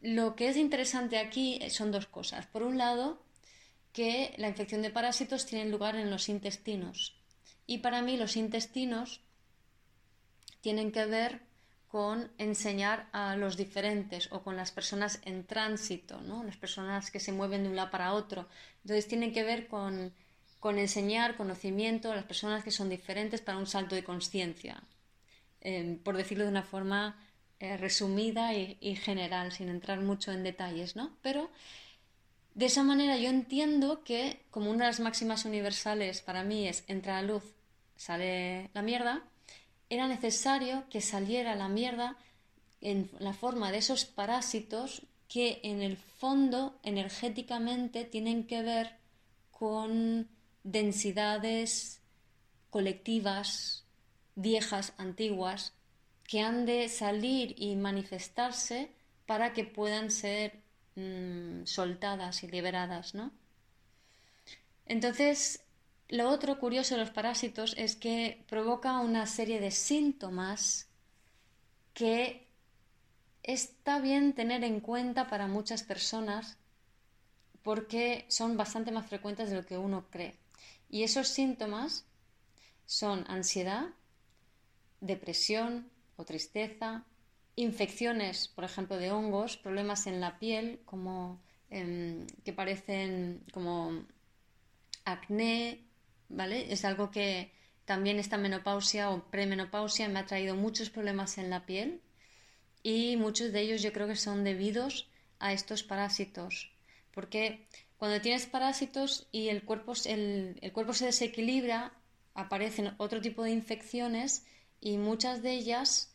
A: lo que es interesante aquí son dos cosas. Por un lado, que la infección de parásitos tiene lugar en los intestinos. Y para mí los intestinos tienen que ver con enseñar a los diferentes o con las personas en tránsito, ¿no? las personas que se mueven de un lado para otro. Entonces tienen que ver con, enseñar conocimiento a las personas que son diferentes para un salto de conciencia, eh, por decirlo de una forma eh, resumida y, y, general, sin entrar mucho en detalles. ¿no? Pero de esa manera yo entiendo que como una de las máximas universales para mí es entra la luz, sale la mierda, era necesario que saliera la mierda en la forma de esos parásitos que en el fondo energéticamente tienen que ver con densidades colectivas, viejas, antiguas, que han de salir y manifestarse para que puedan ser Mm, soltadas y liberadas, ¿no? Entonces, lo otro curioso de los parásitos es que provoca una serie de síntomas que está bien tener en cuenta para muchas personas porque son bastante más frecuentes de lo que uno cree. Y esos síntomas son ansiedad, depresión o tristeza, infecciones, por ejemplo, de hongos, problemas en la piel, como em, que parecen como acné, ¿vale? Es algo que también esta menopausia o premenopausia me ha traído muchos problemas en la piel y muchos de ellos yo creo que son debidos a estos parásitos, porque cuando tienes parásitos y el cuerpo, el, el cuerpo se desequilibra, aparecen otro tipo de infecciones y muchas de ellas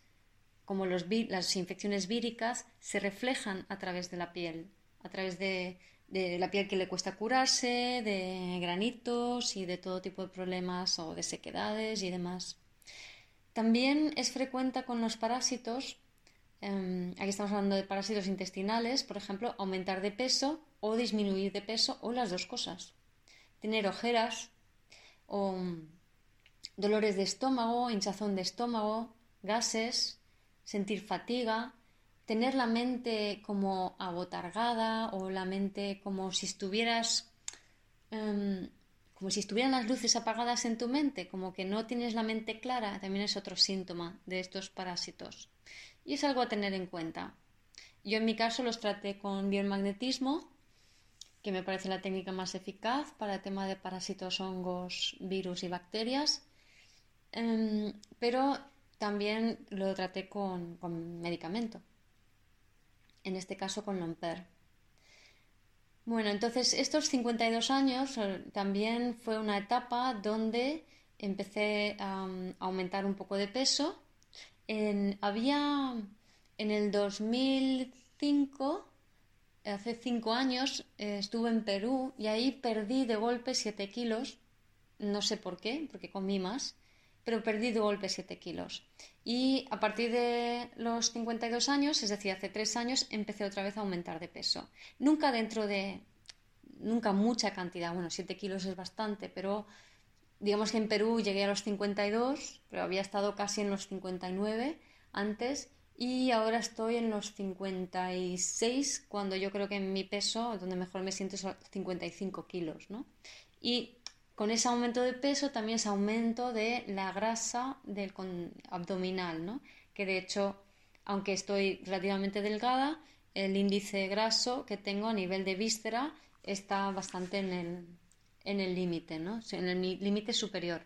A: como las infecciones víricas se reflejan a través de la piel, a través de, la piel que le cuesta curarse, de granitos y de todo tipo de problemas o de sequedades y demás. También es frecuente con los parásitos, em, aquí estamos hablando de parásitos intestinales, por ejemplo, aumentar de peso o disminuir de peso o las dos cosas. Tener ojeras o mm, dolores de estómago, hinchazón de estómago, gases, sentir fatiga, tener la mente como abotargada o la mente como si estuvieras em, como si estuvieran las luces apagadas en tu mente, como que no tienes la mente clara, también es otro síntoma de estos parásitos. Y es algo a tener en cuenta. Yo en mi caso los traté con biomagnetismo, que me parece la técnica más eficaz para el tema de parásitos, hongos, virus y bacterias. Em, pero también lo traté con, medicamento, en este caso con Lomper. Bueno, entonces estos 52 años eh, también fue una etapa donde empecé a, aumentar un poco de peso. había en el 2005, hace 5 años, eh, estuve en Perú y ahí perdí de golpe 7 kilos. No sé por qué, porque comí más pero perdí de golpe 7 kilos. Y a partir de los 52 años, es decir, hace 3 años, empecé otra vez a aumentar de peso. Nunca dentro de, nunca mucha cantidad, bueno, 7 kilos es bastante, pero digamos que en Perú llegué a los 52, pero había estado casi en los 59 antes y ahora estoy en los 56 cuando yo creo que en mi peso, donde mejor me siento es 55 kilos, ¿no? Y con ese aumento de peso también es aumento de la grasa del abdominal, ¿no? que de hecho, aunque estoy relativamente delgada, el índice graso que tengo a nivel de víscera está bastante en el, en el límite, ¿no? en el límite superior.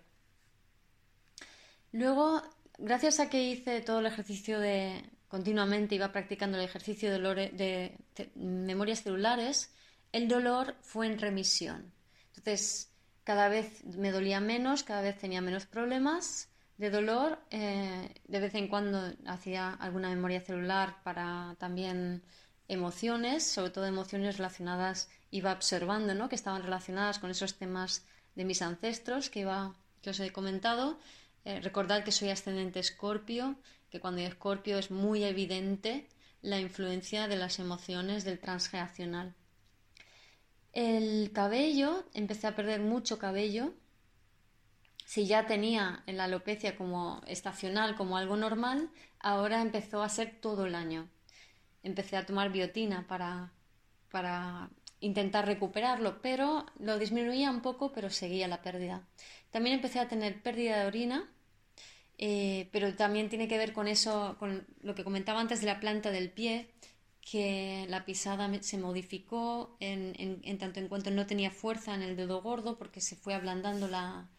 A: Luego, gracias a que hice todo el ejercicio de continuamente, iba practicando el ejercicio de, memorias celulares, el dolor fue en remisión. Entonces, cada vez me dolía menos, cada vez tenía menos problemas de dolor. Eh, de vez en cuando hacía alguna memoria celular para también emociones, sobre todo emociones relacionadas, iba observando, ¿no? que estaban relacionadas con esos temas de mis ancestros que, iba, que os he comentado. Eh, recordad que soy ascendente escorpio, que cuando hay escorpio es muy evidente la influencia de las emociones del transgeneracional. El cabello, empecé a perder mucho cabello. Si ya tenía la alopecia como estacional, como algo normal, ahora empezó a ser todo el año. Empecé a tomar biotina para, para intentar recuperarlo, pero lo disminuía un poco, pero seguía la pérdida. También empecé a tener pérdida de orina, eh, pero también tiene que ver con eso, con lo que comentaba antes de la planta del pie, que la pisada se modificó en, tanto en cuanto no tenía fuerza en el dedo gordo porque se fue ablandando la,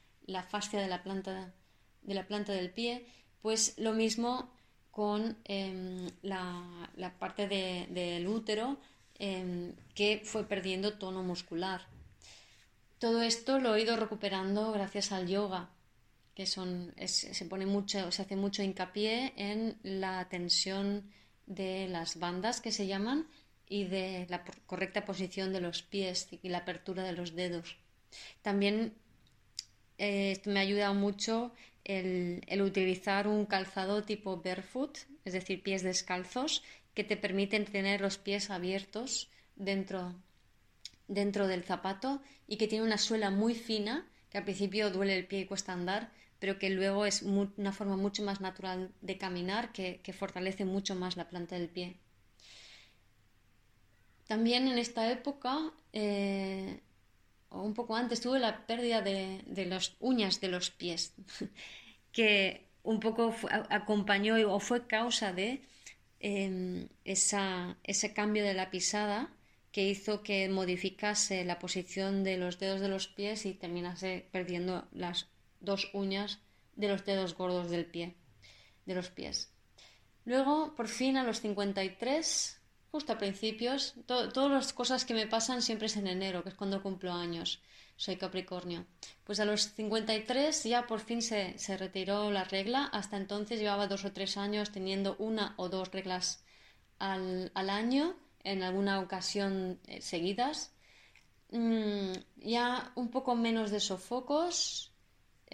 A: fascia de la planta de la planta del pie pues lo mismo con em, la, parte del útero em, que fue perdiendo tono muscular todo esto lo he ido recuperando gracias al yoga que son se pone mucho se hace mucho hincapié en la tensión de las bandas que se llaman y de la correcta posición de los pies y la apertura de los dedos. También eh, me ha ayudado mucho el, utilizar un calzado tipo barefoot, es decir, pies descalzos, que te permiten tener los pies abiertos dentro, dentro del zapato y que tiene una suela muy fina, que al principio duele el pie y cuesta andar, pero que luego es una forma mucho más natural de caminar que, fortalece mucho más la planta del pie. También en esta época, eh, o un poco antes, tuve la pérdida de, las uñas de los pies, que un poco acompañó o fue causa de em, ese cambio de la pisada que hizo que modificase la posición de los dedos de los pies y terminase perdiendo las dos uñas de los dedos gordos del pie, de los pies. Luego, por fin, a los 53, justo a principios, todas las cosas que me pasan siempre es en enero, que es cuando cumplo años. Soy Capricornio. Pues a los 53 ya por fin se, retiró la regla. Hasta entonces llevaba dos o tres años teniendo una o dos reglas al, año, en alguna ocasión eh, seguidas. Mm, ya un poco menos de sofocos,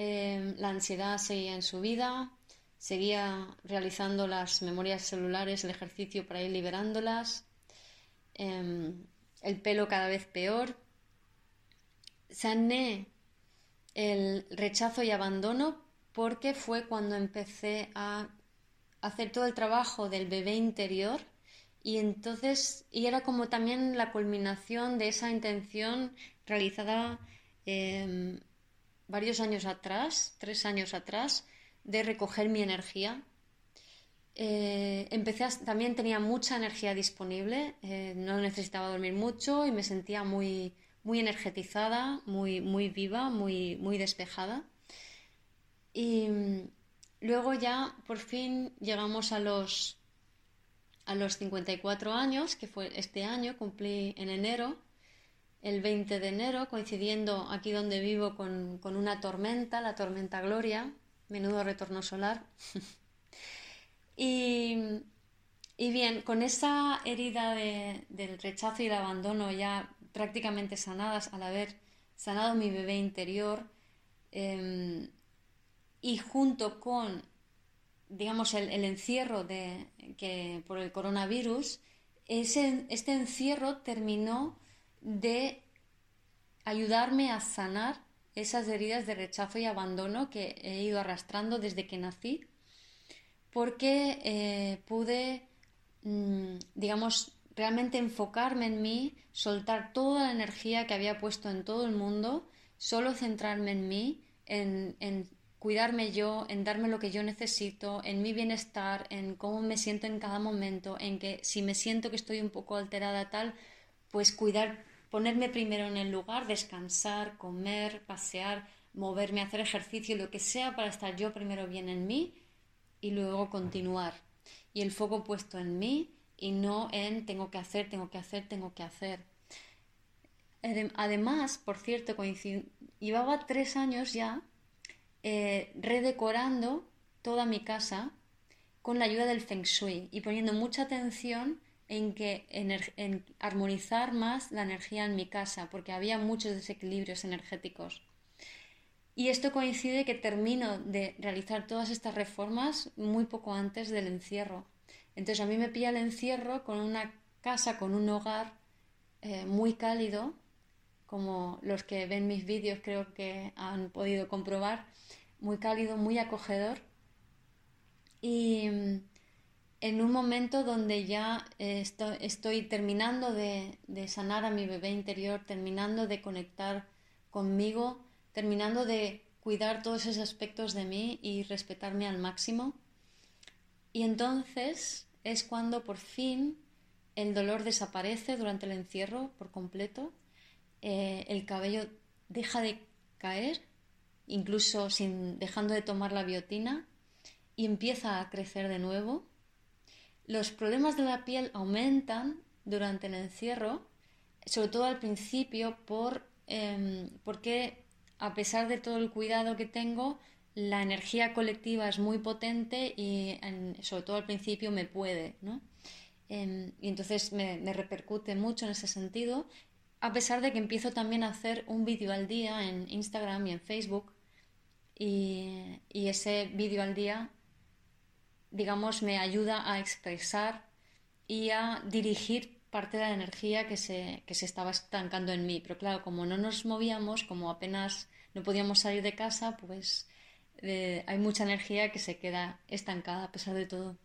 A: Em, la ansiedad seguía en su vida, seguía realizando las memorias celulares, el ejercicio para ir liberándolas, em, el pelo cada vez peor. Sané el rechazo y abandono porque fue cuando empecé a hacer todo el trabajo del bebé interior y entonces y era como también la culminación de esa intención realizada em, varios años atrás, tres años atrás, de recoger mi energía. Eh, empecé también tenía mucha energía disponible, eh, no necesitaba dormir mucho y me sentía muy, muy energetizada, muy, muy viva, muy, muy despejada. Y mm, luego ya por fin llegamos a los, a los 54 años, que fue este año, cumplí en enero el 20 de enero, coincidiendo aquí donde vivo con, una tormenta, la tormenta Gloria, menudo retorno solar. y, bien, con esa herida del rechazo y el abandono ya prácticamente sanadas al haber sanado mi bebé interior em, y junto con, digamos, el, encierro de, que, por el coronavirus, ese, este encierro terminó de ayudarme a sanar esas heridas de rechazo y abandono que he ido arrastrando desde que nací, porque eh, pude, mm, digamos, realmente enfocarme en mí, soltar toda la energía que había puesto en todo el mundo, solo centrarme en mí, en, en cuidarme yo, en darme lo que yo necesito, en mi bienestar, en cómo me siento en cada momento, en que si me siento que estoy un poco alterada tal, pues cuidar ponerme primero en el lugar, descansar, comer, pasear, moverme, hacer ejercicio, lo que sea para estar yo primero bien en mí y luego continuar. Y el foco puesto en mí y no en tengo que hacer, tengo que hacer, tengo que hacer. Además, por cierto, llevaba tres años ya eh, redecorando toda mi casa con la ayuda del Feng Shui y poniendo mucha atención en, que, armonizar más la energía en mi casa, porque había muchos desequilibrios energéticos. Y esto coincide que termino de realizar todas estas reformas muy poco antes del encierro. Entonces a mí me pilla el encierro con una casa, con un hogar eh, muy cálido, como los que ven mis vídeos creo que han podido comprobar, muy cálido, muy acogedor. Y mm, en un momento donde ya eh, estoy, terminando de, de sanar a mi bebé interior, terminando de conectar conmigo, terminando de cuidar todos esos aspectos de mí y respetarme al máximo. Y entonces es cuando por fin el dolor desaparece durante el encierro por completo, eh, el cabello deja de caer, incluso sin, dejando de tomar la biotina, y empieza a crecer de nuevo. Los problemas de la piel aumentan durante el encierro, sobre todo al principio, por, em, porque a pesar de todo el cuidado que tengo, la energía colectiva es muy potente y sobre todo al principio me puede, ¿no? Em, y entonces me, repercute mucho en ese sentido, a pesar de que empiezo también a hacer un vídeo al día en Instagram y en Facebook y, ese vídeo al día, digamos, me ayuda a expresar y a dirigir parte de la energía que se, que se estaba estancando en mí. Pero claro, como no nos movíamos, como apenas no podíamos salir de casa, pues hay mucha energía que se queda estancada a pesar de todo.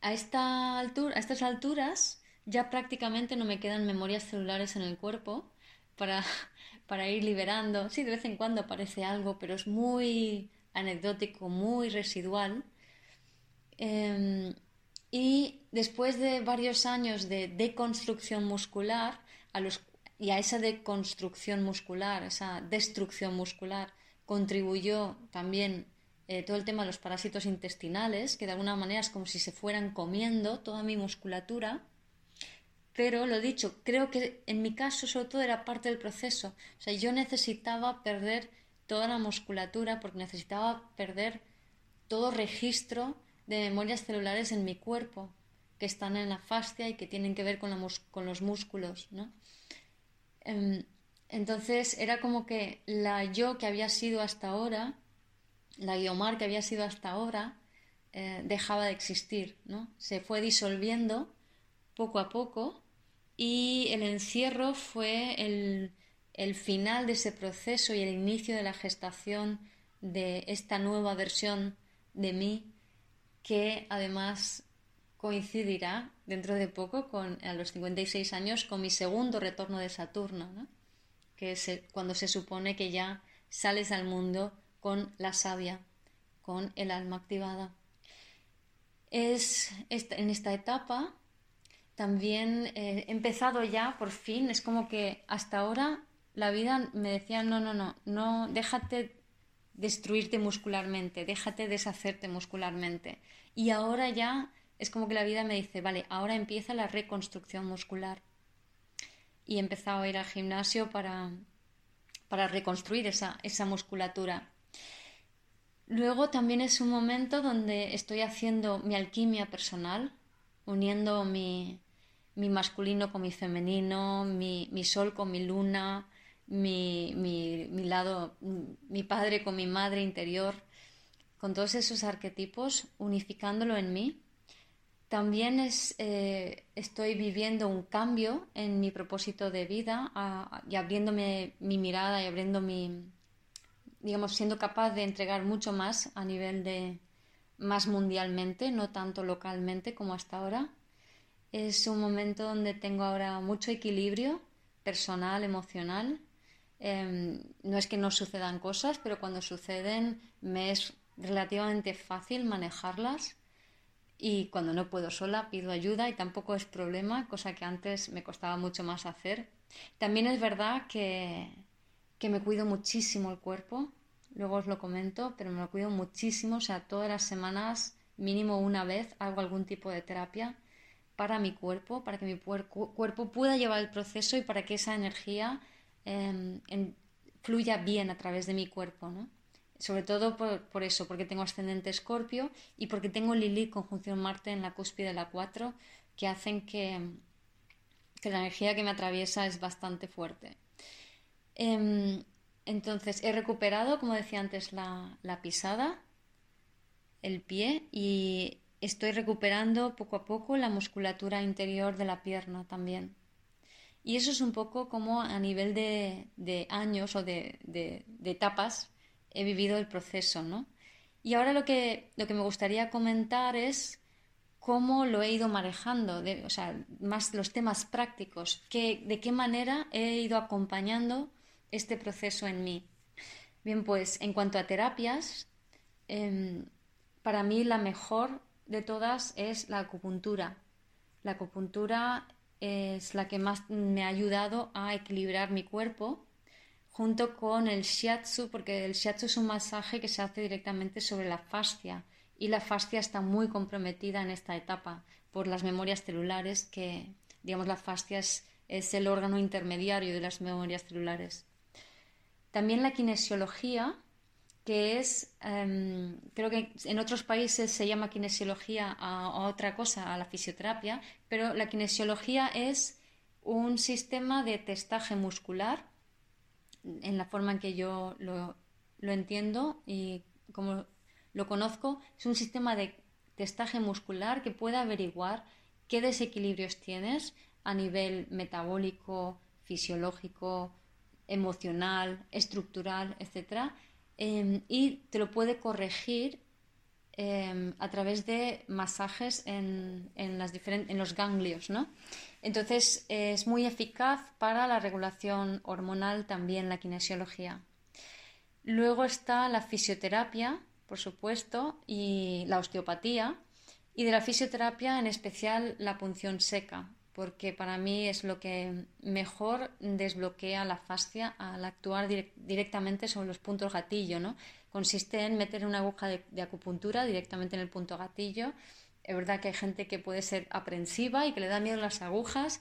A: A, esta altura, a estas alturas ya prácticamente no me quedan memorias celulares en el cuerpo para, para ir liberando. Sí, de vez en cuando aparece algo, pero es muy anecdótico, muy residual. Em, y después de varios años de deconstrucción muscular, a los, y a esa deconstrucción muscular, esa destrucción muscular, contribuyó también eh, todo el tema de los parásitos intestinales, que de alguna manera es como si se fueran comiendo toda mi musculatura. Pero lo dicho, creo que en mi caso sobre todo era parte del proceso. O sea, yo necesitaba perder toda la musculatura porque necesitaba perder todo registro de memorias celulares en mi cuerpo que están en la fascia y que tienen que ver con, con los músculos. ¿no? Em, entonces era como que la yo que había sido hasta ahora, la Guiomar que había sido hasta ahora, eh, dejaba de existir, ¿no? Se fue disolviendo poco a poco y el encierro fue el, el final de ese proceso y el inicio de la gestación de esta nueva versión de mí que además coincidirá dentro de poco con a los 56 años con mi segundo retorno de Saturno. ¿no? Que es cuando se supone que ya sales al mundo con la savia, con el alma activada. Es en esta etapa también eh, he empezado ya por fin, es como que hasta ahora la vida me decía no, no, no, no, déjate destruirte muscularmente, déjate deshacerte muscularmente. Y ahora ya es como que la vida me dice, vale, ahora empieza la reconstrucción muscular y he empezado a ir al gimnasio para, para reconstruir esa, esa musculatura. Luego también es un momento donde estoy haciendo mi alquimia personal, uniendo mi, mi masculino con mi femenino, mi, mi, sol con mi luna, mi, mi, mi, lado, mi padre con mi madre interior, con todos esos arquetipos, unificándolo en mí también es, eh, estoy viviendo un cambio en mi propósito de vida y abriéndome mi mirada y abriendo mi, digamos, siendo capaz de entregar mucho más a nivel de más mundialmente, no tanto localmente como hasta ahora. Es un momento donde tengo ahora mucho equilibrio personal, emocional. Em, no es que no sucedan cosas, pero cuando suceden me es relativamente fácil manejarlas y cuando no puedo sola pido ayuda y tampoco es problema, cosa que antes me costaba mucho más hacer. También es verdad que, que me cuido muchísimo el cuerpo, luego os lo comento, pero me lo cuido muchísimo, o sea, todas las semanas, mínimo una vez, hago algún tipo de terapia para mi cuerpo, para que mi cuerpo pueda llevar el proceso y para que esa energía em, fluya bien a través de mi cuerpo, ¿no? Sobre todo por, eso, porque tengo ascendente escorpio y porque tengo Lilith conjunción Marte en la cúspide de la 4, que hacen que, que la energía que me atraviesa es bastante fuerte. Em, entonces, he recuperado, como decía antes, la, la pisada, el pie y estoy recuperando poco a poco la musculatura interior de la pierna también. Y eso es un poco como a nivel de, de años o de, de, de, etapas he vivido el proceso, ¿no? Y ahora lo que, lo que me gustaría comentar es cómo lo he ido manejando, o sea, más los temas prácticos, que, de qué manera he ido acompañando este proceso en mí. Bien, pues en cuanto a terapias, em, para mí la mejor de todas es la acupuntura. La acupuntura es la que más me ha ayudado a equilibrar mi cuerpo junto con el shiatsu, porque el shiatsu es un masaje que se hace directamente sobre la fascia y la fascia está muy comprometida en esta etapa por las memorias celulares que, digamos, la fascia es, el órgano intermediario de las memorias celulares. También la kinesiología, que es, em, creo que en otros países se llama kinesiología a, otra cosa, a la fisioterapia, pero la kinesiología es un sistema de testaje muscular, en la forma en que yo lo, entiendo y como lo conozco, es un sistema de testaje muscular que puede averiguar qué desequilibrios tienes a nivel metabólico, fisiológico, emocional, estructural, etc. Em, y te lo puede corregir em, a través de masajes en los ganglios. ¿no? Entonces es muy eficaz para la regulación hormonal también la kinesiología. Luego está la fisioterapia, por supuesto, y la osteopatía, y de la fisioterapia en especial la punción seca, porque para mí es lo que mejor desbloquea la fascia al actuar directamente sobre los puntos gatillo. Consiste en meter una aguja de, de, acupuntura directamente en el punto gatillo. Es verdad que hay gente que puede ser aprensiva y que le da miedo las agujas,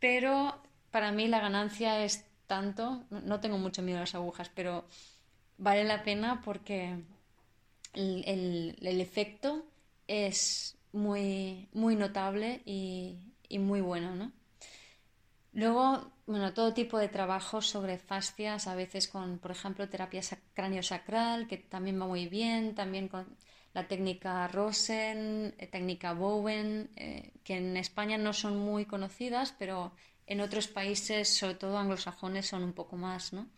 A: pero para mí la ganancia es tanto, no tengo mucho miedo a las agujas, pero vale la pena porque el, efecto es muy, muy notable y, muy bueno, ¿no? Luego, bueno, todo tipo de trabajos sobre fascias, a veces con, por ejemplo, terapia cráneo-sacral, que también va muy bien, también con la técnica Rosen, eh, técnica Bowen, eh, que en España no son muy conocidas, pero en otros países, sobre todo anglosajones, son un poco más, ¿no?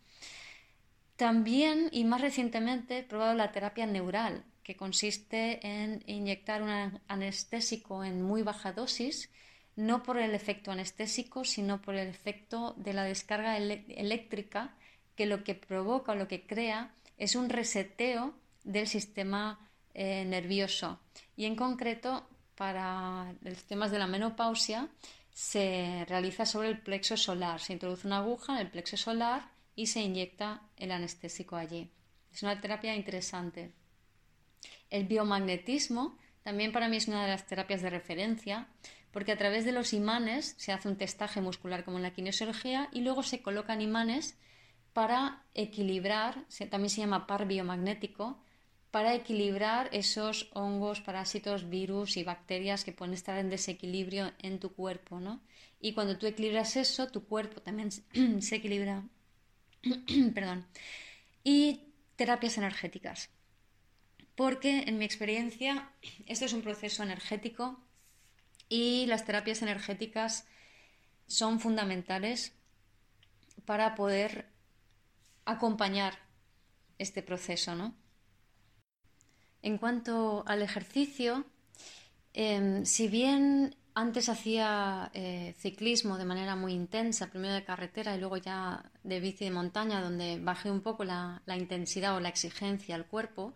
A: También y más recientemente he probado la terapia neural, que consiste en inyectar un anestésico en muy baja dosis, no por el efecto anestésico, sino por el efecto de la descarga eléctrica, que lo que provoca o lo que crea es un reseteo del sistema eh, nervioso. Y en concreto, para los temas de la menopausia, se realiza sobre el plexo solar. Se introduce una aguja en el plexo solar y se inyecta el anestésico allí. Es una terapia interesante. El biomagnetismo también para mí es una de las terapias de referencia porque a través de los imanes se hace un testaje muscular como en la kinesiología y luego se colocan imanes para equilibrar, también se llama par biomagnético, para equilibrar esos hongos, parásitos, virus y bacterias que pueden estar en desequilibrio en tu cuerpo. ¿no? Y cuando tú equilibras eso, tu cuerpo también se equilibra Perdón. Y terapias energéticas. Porque en mi experiencia esto es un proceso energético y las terapias energéticas son fundamentales para poder acompañar este proceso, ¿no? En cuanto al ejercicio, em, si bien antes hacía eh, ciclismo de manera muy intensa, primero de carretera y luego ya de bici de montaña, donde bajé un poco la, intensidad o la exigencia al cuerpo.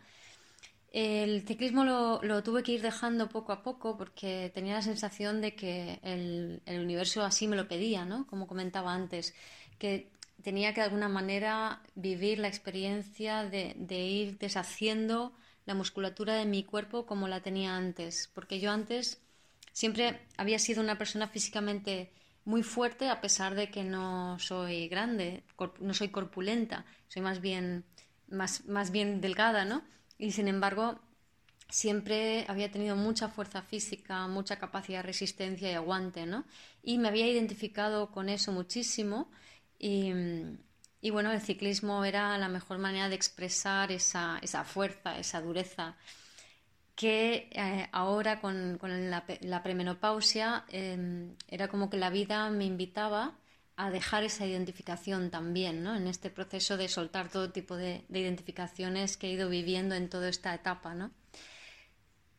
A: El ciclismo lo, tuve que ir dejando poco a poco porque tenía la sensación de que el, universo así me lo pedía, ¿no? Como comentaba antes, que tenía que de alguna manera vivir la experiencia de, de ir deshaciendo la musculatura de mi cuerpo como la tenía antes, porque yo antes siempre había sido una persona físicamente muy fuerte a pesar de que no soy grande, no soy corpulenta, soy más bien, más, más bien delgada, ¿no? Y sin embargo, siempre había tenido mucha fuerza física, mucha capacidad de resistencia y aguante, ¿no? Y me había identificado con eso muchísimo y, y bueno, el ciclismo era la mejor manera de expresar esa, esa fuerza, esa dureza que eh, ahora con, con la, premenopausia em, era como que la vida me invitaba a dejar esa identificación también, ¿no? En este proceso de soltar todo tipo de, identificaciones que he ido viviendo en toda esta etapa, ¿no?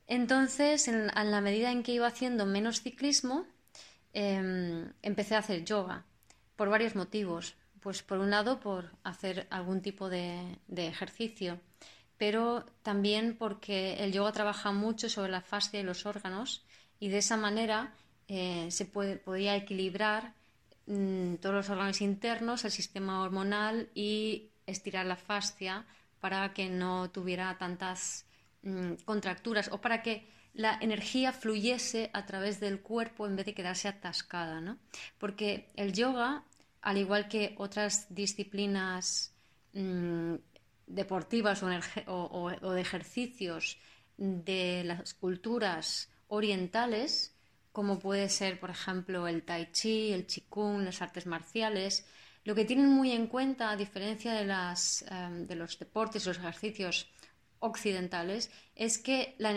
A: Entonces, en, la medida en que iba haciendo menos ciclismo, em, empecé a hacer yoga por varios motivos. Pues por un lado, por hacer algún tipo de, ejercicio, pero también porque el yoga trabaja mucho sobre la fascia y los órganos y de esa manera eh, se puede, equilibrar Mm, todos los órganos internos, el sistema hormonal y estirar la fascia para que no tuviera tantas mm, contracturas o para que la energía fluyese a través del cuerpo en vez de quedarse atascada, ¿no? Porque el yoga, al igual que otras disciplinas mm, deportivas o, de ejercicios de las culturas orientales, como puede ser, por ejemplo, el tai chi, el qigong, las artes marciales, lo que tienen muy en cuenta, a diferencia de, las, em, de los deportes, los ejercicios occidentales, es que la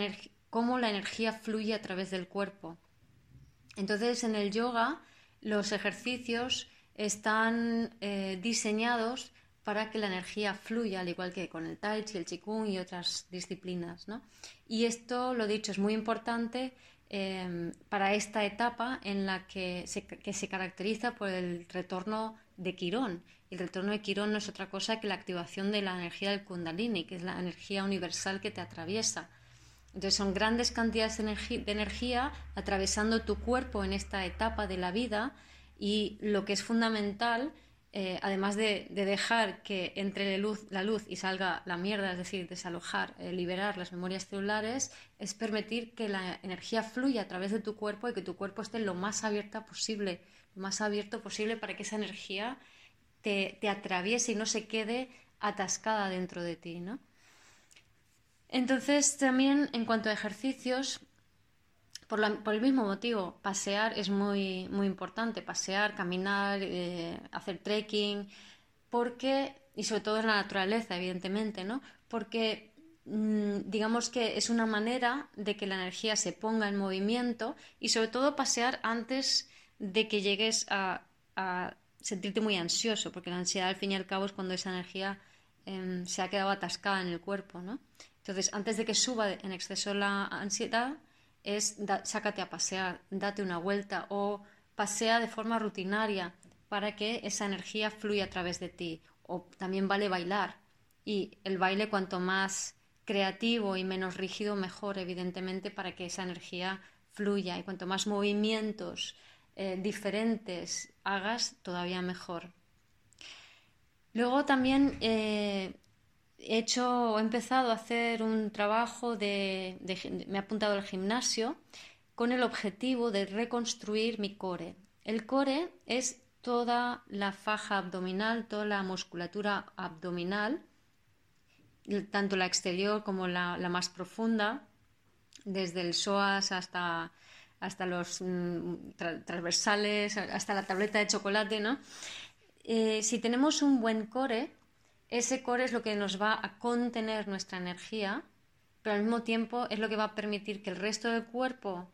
A: cómo la energía fluye a través del cuerpo. Entonces, en el yoga, los ejercicios están eh, diseñados para que la energía fluya, al igual que con el tai chi, el qigong y otras disciplinas. ¿no? Y esto, lo dicho, es muy importante Em, para esta etapa en la que se, que se caracteriza por el retorno de Quirón. El retorno de Quirón no es otra cosa que la activación de la energía del Kundalini, que es la energía universal que te atraviesa. Entonces son grandes cantidades de, de energía atravesando tu cuerpo en esta etapa de la vida y lo que es fundamental eh, además de, dejar que entre la luz, y salga la mierda, es decir, desalojar, eh, liberar las memorias celulares, es permitir que la energía fluya a través de tu cuerpo y que tu cuerpo esté lo más abierta posible, lo más abierto posible para que esa energía te, atraviese y no se quede atascada dentro de ti, Entonces, también en cuanto a ejercicios, por, el mismo motivo, pasear es muy, muy importante, pasear, caminar, eh, hacer trekking, porque, y sobre todo en la naturaleza, evidentemente, ¿no? Porque mm, digamos que es una manera de que la energía se ponga en movimiento y sobre todo pasear antes de que llegues a, sentirte muy ansioso, porque la ansiedad al fin y al cabo es cuando esa energía em, se ha quedado atascada en el cuerpo, ¿no? Entonces, antes de que suba en exceso la ansiedad, es sácate a pasear, date una vuelta o pasea de forma rutinaria para que esa energía fluya a través de ti. O también vale bailar. Y el baile cuanto más creativo y menos rígido, mejor, evidentemente, para que esa energía fluya. Y cuanto más movimientos eh, diferentes hagas, todavía mejor. Luego también eh, he hecho, he empezado a hacer un trabajo de, me he apuntado al gimnasio con el objetivo de reconstruir mi core. El core es toda la faja abdominal, toda la musculatura abdominal, tanto la exterior como la, más profunda, desde el psoas hasta, hasta los mm, transversales, hasta la tableta de chocolate, ¿no? Eh, si tenemos un buen core, ese core es lo que nos va a contener nuestra energía, pero al mismo tiempo es lo que va a permitir que el resto del cuerpo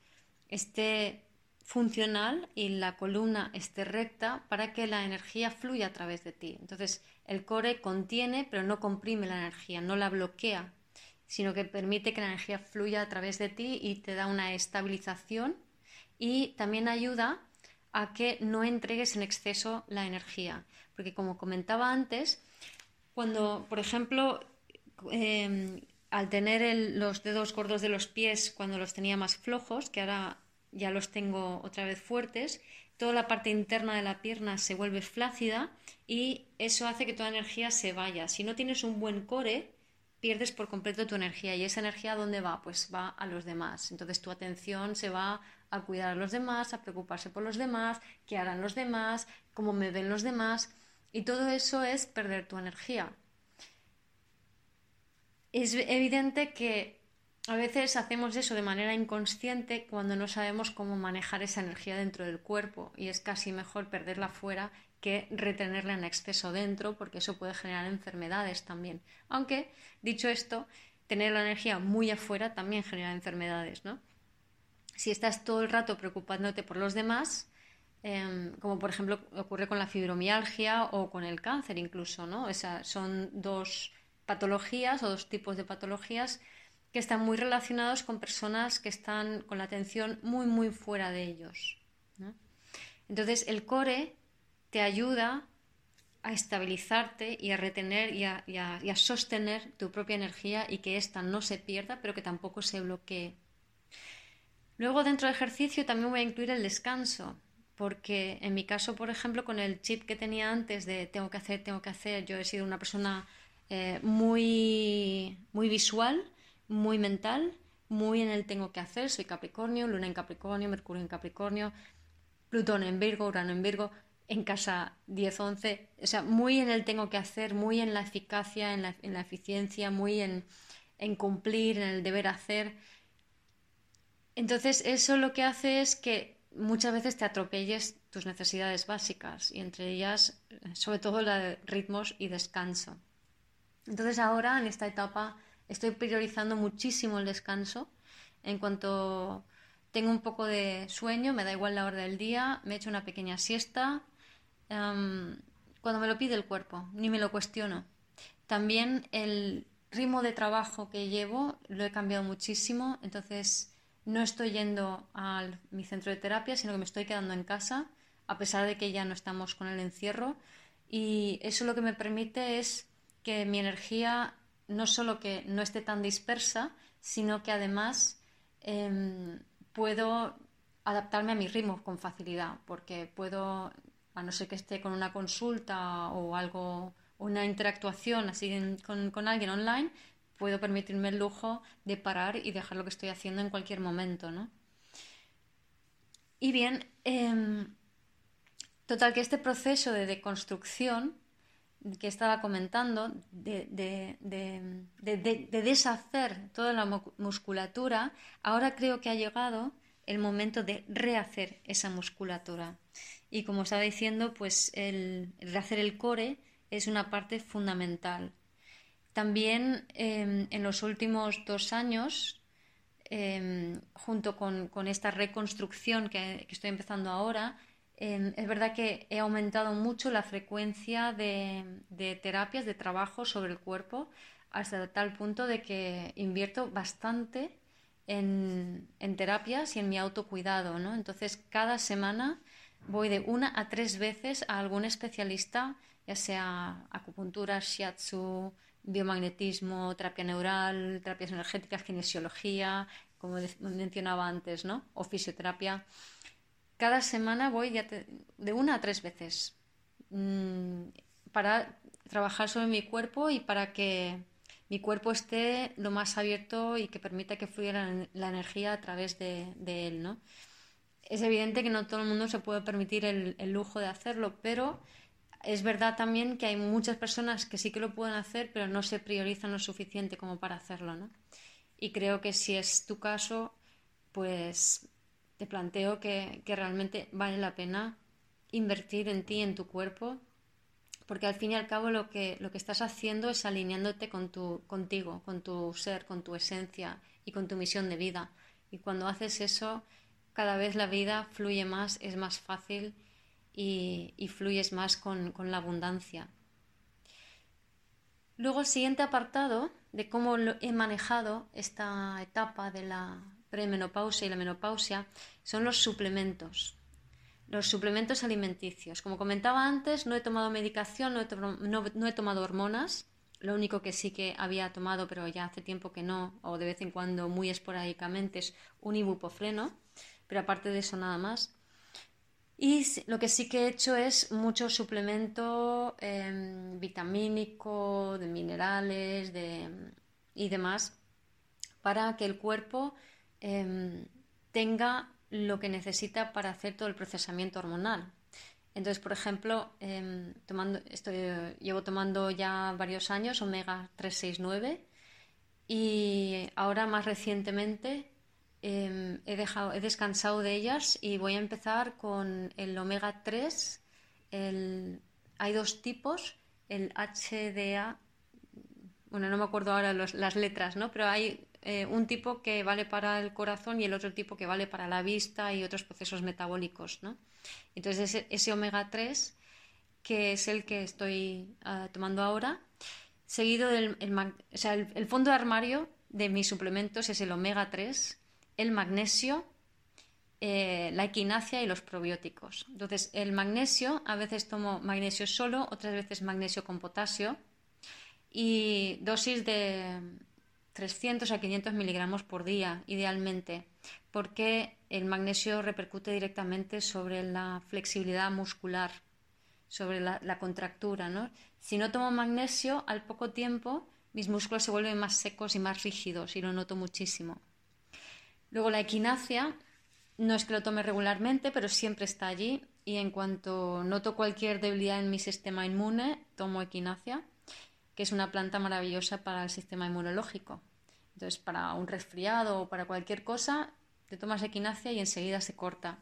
A: esté funcional y la columna esté recta para que la energía fluya a través de ti. Entonces, el core contiene, pero no comprime la energía, no la bloquea, sino que permite que la energía fluya a través de ti y te da una estabilización y también ayuda a que no entregues en exceso la energía. Porque como comentaba antes, cuando, por ejemplo, em, al tener los dedos gordos de los pies cuando los tenía más flojos, que ahora ya los tengo otra vez fuertes, toda la parte interna de la pierna se vuelve flácida y eso hace que toda energía se vaya. Si no tienes un buen core, pierdes por completo tu energía. ¿Y esa energía dónde va? Pues va a los demás. Entonces tu atención se va a cuidar a los demás, a preocuparse por los demás, qué harán los demás, cómo me ven los demás. Y todo eso es perder tu energía. Es evidente que a veces hacemos eso de manera inconsciente cuando no sabemos cómo manejar esa energía dentro del cuerpo y es casi mejor perderla fuera que retenerla en exceso dentro porque eso puede generar enfermedades también. Aunque, dicho esto, tener la energía muy afuera también genera enfermedades, ¿no? Si estás todo el rato preocupándote por los demás, em, como por ejemplo ocurre con la fibromialgia o con el cáncer incluso, ¿no? son dos patologías o dos tipos de patologías que están muy relacionados con personas que están con la atención muy, muy fuera de ellos. Entonces, el core te ayuda a estabilizarte y a retener y a, sostener tu propia energía y que ésta no se pierda, pero que tampoco se bloquee. Luego, dentro del ejercicio, también voy a incluir el descanso, porque en mi caso, por ejemplo, con el chip que tenía antes de tengo que hacer, tengo que hacer, yo he sido una persona eh, muy, muy visual muy mental, muy en el tengo que hacer, soy Capricornio, Luna en Capricornio, Mercurio en Capricornio, Plutón en Virgo, Urano en Virgo, en casa 10-11, o sea, muy en el tengo que hacer, muy en la eficacia, en la, eficiencia, muy en, en cumplir, en el deber hacer. Entonces, eso lo que hace es que muchas veces te atropelles tus necesidades básicas y entre ellas, sobre todo la de ritmos y descanso. Entonces, ahora, en esta etapa Estoy priorizando muchísimo el descanso. En cuanto tengo un poco de sueño, me da igual la hora del día, me echo una pequeña siesta. Em, cuando me lo pide el cuerpo, ni me lo cuestiono. También el ritmo de trabajo que llevo lo he cambiado muchísimo, entonces no estoy yendo a mi centro de terapia, sino que me estoy quedando en casa, a pesar de que ya no estamos con el encierro. Y eso lo que me permite es que mi energía no solo que no esté tan dispersa, sino que además em, puedo adaptarme a mi ritmo con facilidad, porque puedo, a no ser que esté con una consulta o algo, una interactuación así con, alguien online, puedo permitirme el lujo de parar y dejar lo que estoy haciendo en cualquier momento, ¿no? Y bien, em, total que este proceso de deconstrucción que estaba comentando, de, deshacer toda la musculatura, ahora creo que ha llegado el momento de rehacer esa musculatura. Y como estaba diciendo, pues el, rehacer el core es una parte fundamental. También em, en los últimos dos años, em, junto con, esta reconstrucción que estoy empezando ahora, Em, es verdad que he aumentado mucho la frecuencia de, terapias, de trabajo sobre el cuerpo, hasta tal punto de que invierto bastante en, terapias y en mi autocuidado. ¿no? Entonces, cada semana voy de una a tres veces a algún especialista, ya sea acupuntura, shiatsu, biomagnetismo, terapia neural, terapias energéticas, kinesiología, como mencionaba antes, ¿no? o fisioterapia cada semana voy de una a tres veces mm, para trabajar sobre mi cuerpo y para que mi cuerpo esté lo más abierto y que permita que fluya la, energía a través de, él, ¿no? Es evidente que no todo el mundo se puede permitir el, lujo de hacerlo, pero es verdad también que hay muchas personas que sí que lo pueden hacer, pero no se priorizan lo suficiente como para hacerlo, ¿no? Y creo que si es tu caso, pues te planteo que, realmente vale la pena invertir en ti, en tu cuerpo, porque al fin y al cabo lo que, lo que estás haciendo es alineándote con tu, contigo, con tu ser, con tu esencia y con tu misión de vida. Y cuando haces eso, cada vez la vida fluye más, es más fácil y, fluyes más con, con, la abundancia. Luego el siguiente apartado de cómo he manejado esta etapa de la, premenopausia y la menopausia son los suplementos. Los suplementos alimenticios. Como comentaba antes, no he tomado medicación, no he, tomado hormonas Lo único que sí que había tomado, pero ya hace tiempo que no, o de vez en cuando muy esporádicamente, es un ibuprofeno, pero aparte de eso nada más. Y lo que sí que he hecho es mucho suplemento em, vitamínico, de minerales y demás, para que el cuerpo em, tenga lo que necesita para hacer todo el procesamiento hormonal. Entonces, por ejemplo, em, tomando, estoy, llevo tomando ya varios años omega 369 y ahora más recientemente Em, he, dejado, he descansado de ellas y voy a empezar con el omega 3. hay dos tipos, el HDA, bueno, no me acuerdo ahora las letras, ¿no? Pero hay eh, un tipo que vale para el corazón y el otro tipo que vale para la vista y otros procesos metabólicos, ¿no? Entonces ese, omega 3, que es el que estoy ah, tomando ahora, seguido del el fondo de armario de mis suplementos es el omega 3 el magnesio, eh, la equinacia y los probióticos. Entonces, el magnesio, a veces tomo magnesio solo, otras veces magnesio con potasio y dosis de 300 a 500 miligramos por día, idealmente, porque el magnesio repercute directamente sobre la flexibilidad muscular, sobre la, contractura. Si no tomo magnesio, al poco tiempo mis músculos se vuelven más secos y más rígidos y lo noto muchísimo. Luego la equinacia, no es que lo tome regularmente, pero siempre está allí y en cuanto noto cualquier debilidad en mi sistema inmune, tomo equinacia, que es una planta maravillosa para el sistema inmunológico. Entonces, para un resfriado o para cualquier cosa, te tomas equinacia y enseguida se corta.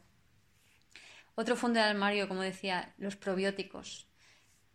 A: Otro fondo de armario, como decía, los probióticos.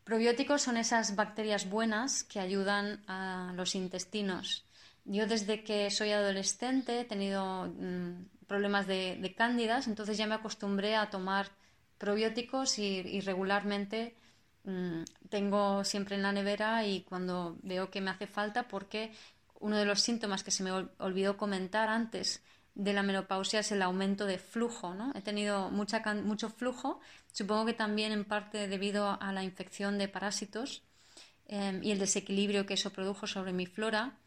A: Probióticos son esas bacterias buenas que ayudan a los intestinos yo desde que soy adolescente he tenido mm, problemas de, cándidas, entonces ya me acostumbré a tomar probióticos y, regularmente mm, tengo siempre en la nevera y cuando veo que me hace falta porque uno de los síntomas que se me olvidó comentar antes de la menopausia es el aumento de flujo. ¿no? He tenido mucha, mucho flujo, supongo que también en parte debido a la infección de parásitos em, y el desequilibrio que eso produjo sobre mi flora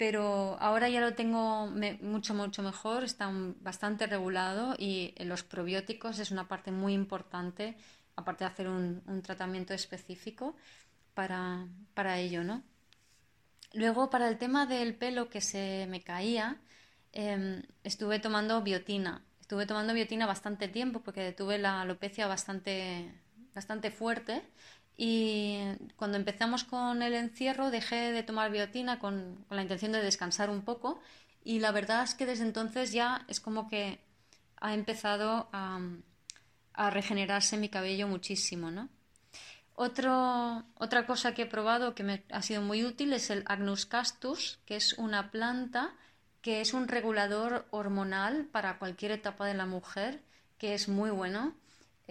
A: pero ahora ya lo tengo mucho, mucho mejor, está bastante regulado y los probióticos es una parte muy importante, aparte de hacer un, tratamiento específico para, ello, ¿no? Luego, para el tema del pelo que se me caía, em, estuve tomando biotina. Estuve tomando biotina bastante tiempo porque tuve la alopecia bastante, bastante fuerte y cuando empezamos con el encierro dejé de tomar biotina con, la intención de descansar un poco y la verdad es que desde entonces ya es como que ha empezado a, regenerarse mi cabello muchísimo, ¿no? otra cosa que he probado que me ha sido muy útil es el Agnus castus, que es una planta que es un regulador hormonal para cualquier etapa de la mujer, que es muy bueno.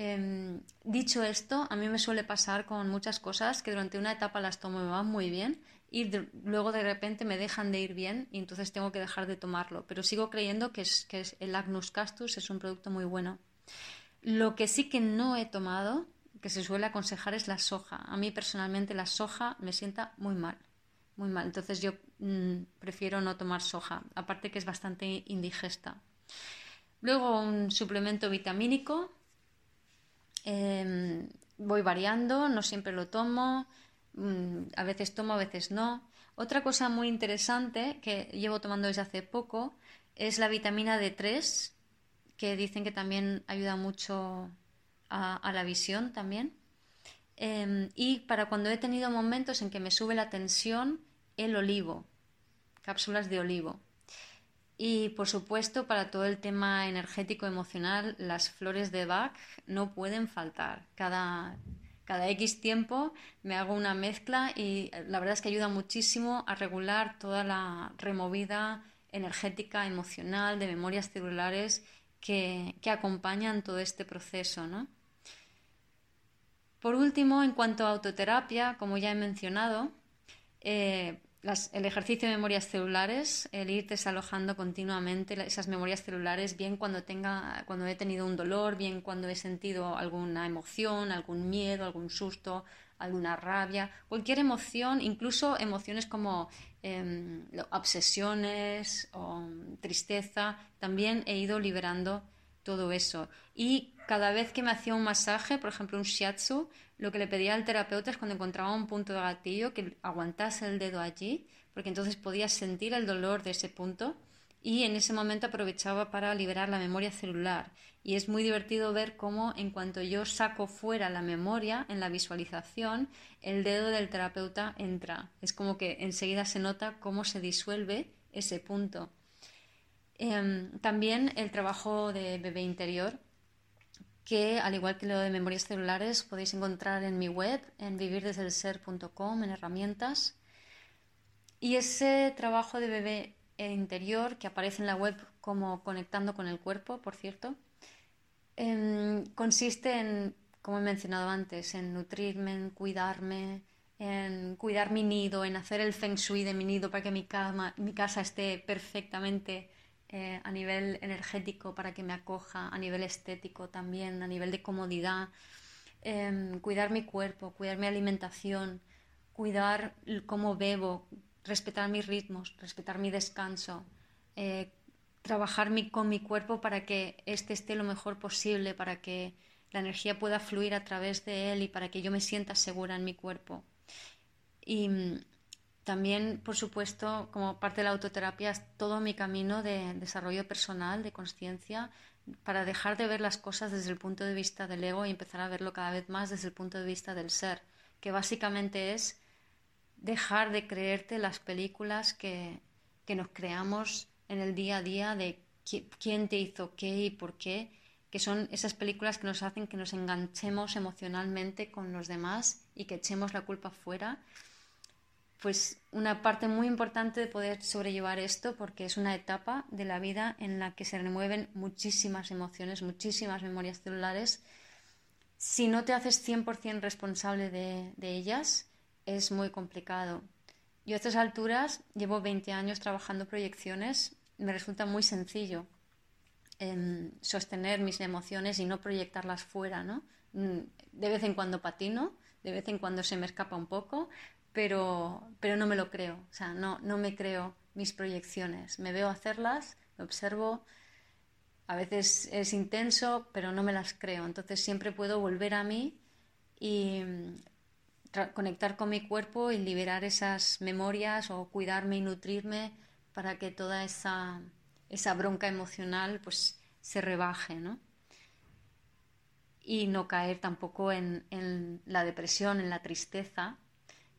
A: Em, dicho esto, a mí me suele pasar con muchas cosas que durante una etapa las tomo me van muy bien y luego de repente me dejan de ir bien y entonces tengo que dejar de tomarlo. Pero sigo creyendo que, es, el Agnus castus es un producto muy bueno. Lo que sí que no he tomado, que se suele aconsejar, es la soja. A mí personalmente la soja me sienta muy mal. Muy mal. Entonces yo mm, prefiero no tomar soja. Aparte que es bastante indigesta. Luego un suplemento vitamínico Em, voy variando, no siempre lo tomo, mm, a veces tomo, a veces no. Otra cosa muy interesante que llevo tomando desde hace poco es la vitamina D3, que dicen que también ayuda mucho a, la visión también. Em, y para cuando he tenido momentos en que me sube la tensión, el olivo, cápsulas de olivo. Y por supuesto, para todo el tema energético emocional, las flores de Bach no pueden faltar. Cada, cada X tiempo me hago una mezcla y la verdad es que ayuda muchísimo a regular toda la removida energética, emocional, de memorias celulares que, que acompañan todo este proceso. ¿no? Por último, en cuanto a autoterapia, como ya he mencionado, eh, el ejercicio de memorias celulares, el ir desalojando continuamente esas memorias celulares, bien cuando, tenga, cuando he tenido un dolor, bien cuando he sentido alguna emoción, algún miedo, algún susto, alguna rabia, cualquier emoción, incluso emociones como em, obsesiones o tristeza, también he ido liberando todo eso. Y cada vez que me hacía un masaje, por ejemplo un shiatsu, lo que le pedía al terapeuta es cuando encontraba un punto de gatillo que aguantase el dedo allí, porque entonces podía sentir el dolor de ese punto y en ese momento aprovechaba para liberar la memoria celular. Y es muy divertido ver cómo en cuanto yo saco fuera la memoria en la visualización, el dedo del terapeuta entra. Es como que enseguida se nota cómo se disuelve ese punto. Em, también el trabajo de bebé interior, que al igual que lo de memorias celulares podéis encontrar en mi web, en vivirdesdelser.com, en herramientas. Y ese trabajo de bebé interior, que aparece en la web como conectando con el cuerpo, por cierto, em, consiste en, como he mencionado antes, en nutrirme, en cuidarme, en cuidar mi nido, en hacer el feng shui de mi nido para que mi, cama, mi casa esté perfectamente eh, a nivel energético, para que me acoja, a nivel estético también, a nivel de comodidad, em, cuidar mi cuerpo, cuidar mi alimentación, cuidar cómo bebo, respetar mis ritmos, respetar mi descanso, eh, trabajar con mi cuerpo para que éste esté lo mejor posible, para que la energía pueda fluir a través de él y para que yo me sienta segura en mi cuerpo. Y también, por supuesto, como parte de la autoterapia, es todo mi camino de desarrollo personal, de conciencia, para dejar de ver las cosas desde el punto de vista del ego y empezar a verlo cada vez más desde el punto de vista del ser, que básicamente es dejar de creerte las películas que, nos creamos en el día a día de quién te hizo qué y por qué, que son esas películas que nos hacen que nos enganchemos emocionalmente con los demás y que echemos la culpa fuera. Pues una parte muy importante de poder sobrellevar esto, porque es una etapa de la vida en la que se remueven muchísimas emociones, muchísimas memorias celulares. Si no te haces 100% responsable de, de ellas, es muy complicado. Yo a estas alturas llevo 20 años trabajando proyecciones, me resulta muy sencillo em, sostener mis emociones y no proyectarlas fuera, ¿no? Mm, de vez en cuando patino, de vez en cuando se me escapa un poco, pero, pero no me lo creo, o sea, no, no me creo mis proyecciones. Me veo hacerlas, me observo, a veces es intenso, pero no me las creo. Entonces siempre puedo volver a mí y conectar con mi cuerpo y liberar esas memorias o cuidarme y nutrirme para que toda esa, esa bronca emocional pues se rebaje, ¿no? Y no caer tampoco en, en, la depresión, en la tristeza,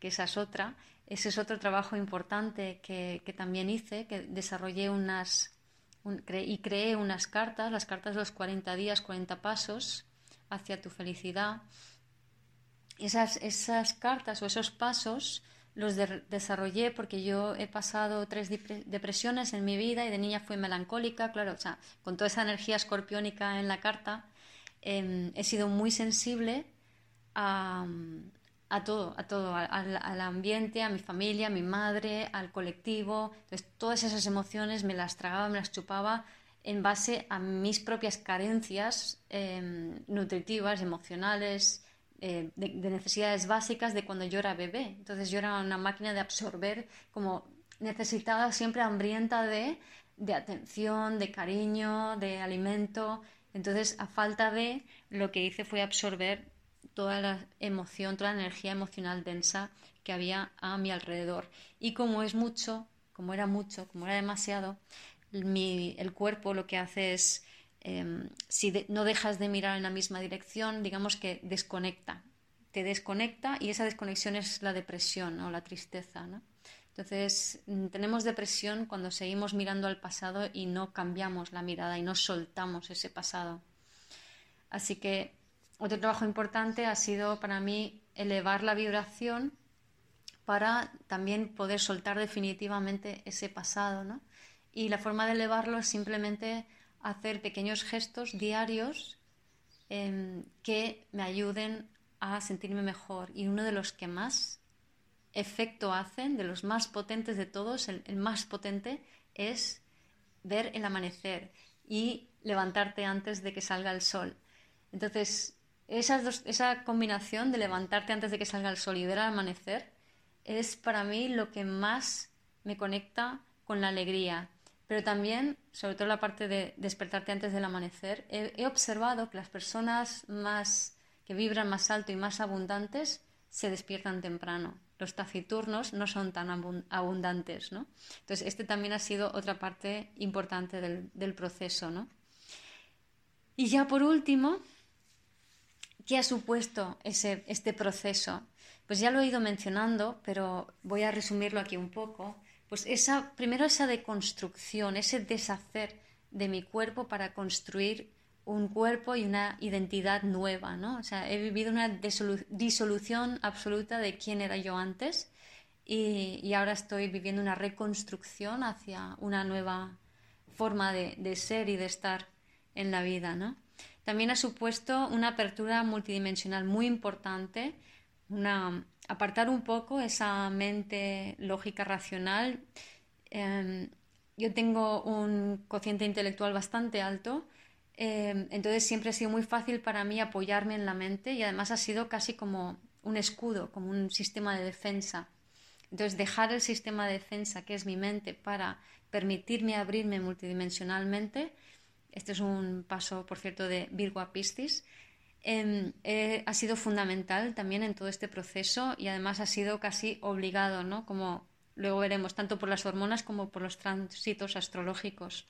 A: que esa es otra. Ese es otro trabajo importante que, que también hice, que desarrollé unas y creé unas cartas, las cartas de los 40 días, 40 pasos hacia tu felicidad, esas, esas cartas o esos pasos los desarrollé porque yo he pasado tres depresiones en mi vida y de niña fui melancólica, claro, o sea, con toda esa energía escorpiónica en la carta, em, he sido muy sensible a, a todo, a todo, al, ambiente, a mi familia, a mi madre, al colectivo. Entonces, todas esas emociones me las tragaba, me las chupaba en base a mis propias carencias em, nutritivas, emocionales, eh, de, necesidades básicas de cuando yo era bebé. Entonces yo era una máquina de absorber, como necesitaba siempre hambrienta de, de atención, de cariño, de alimento. Entonces, a falta de, lo que hice fue absorber toda la emoción, toda la energía emocional densa que había a mi alrededor. Y como es mucho, como era mucho, como era demasiado, el cuerpo lo que hace es Em, si no dejas de mirar en la misma dirección, digamos que desconecta, te desconecta y esa desconexión es la depresión o la tristeza. Entonces, mm, tenemos depresión cuando seguimos mirando al pasado y no cambiamos la mirada y no soltamos ese pasado. Así que otro trabajo importante ha sido para mí elevar la vibración para también poder soltar definitivamente ese pasado. Y la forma de elevarlo es simplemente hacer pequeños gestos diarios em, que me ayuden a sentirme mejor. Y uno de los que más efecto hacen, de los más potentes de todos, el, más potente, es ver el amanecer y levantarte antes de que salga el sol. Entonces, esa combinación de levantarte antes de que salga el sol y ver al amanecer es para mí lo que más me conecta con la alegría. Pero también, sobre todo la parte de despertarte antes del amanecer, he, observado que las personas más que vibran más alto y más abundantes se despiertan temprano. Los taciturnos no son tan abundantes, ¿no? Entonces, este también ha sido otra parte importante del, del proceso, ¿no? Y ya por último, ¿qué ha supuesto ese, este proceso? Pues ya lo he ido mencionando, pero voy a resumirlo aquí un poco. Pues esa, primero esa deconstrucción, ese deshacer de mi cuerpo para construir un cuerpo y una identidad nueva, ¿no? O sea, he vivido una disolución absoluta de quién era yo antes y, ahora estoy viviendo una reconstrucción hacia una nueva forma de, de, ser y de estar en la vida, ¿no? También ha supuesto una apertura multidimensional muy importante apartar un poco esa mente lógica racional. Em, yo tengo un cociente intelectual bastante alto, em, entonces siempre ha sido muy fácil para mí apoyarme en la mente y además ha sido casi como un escudo, como un sistema de defensa. Entonces dejar el sistema de defensa, que es mi mente, para permitirme abrirme multidimensionalmente, este es un paso, por cierto, de Virgo a Piscis, Em, eh, ha sido fundamental también en todo este proceso y además ha sido casi obligado, ¿no? Como luego veremos, tanto por las hormonas como por los tránsitos astrológicos.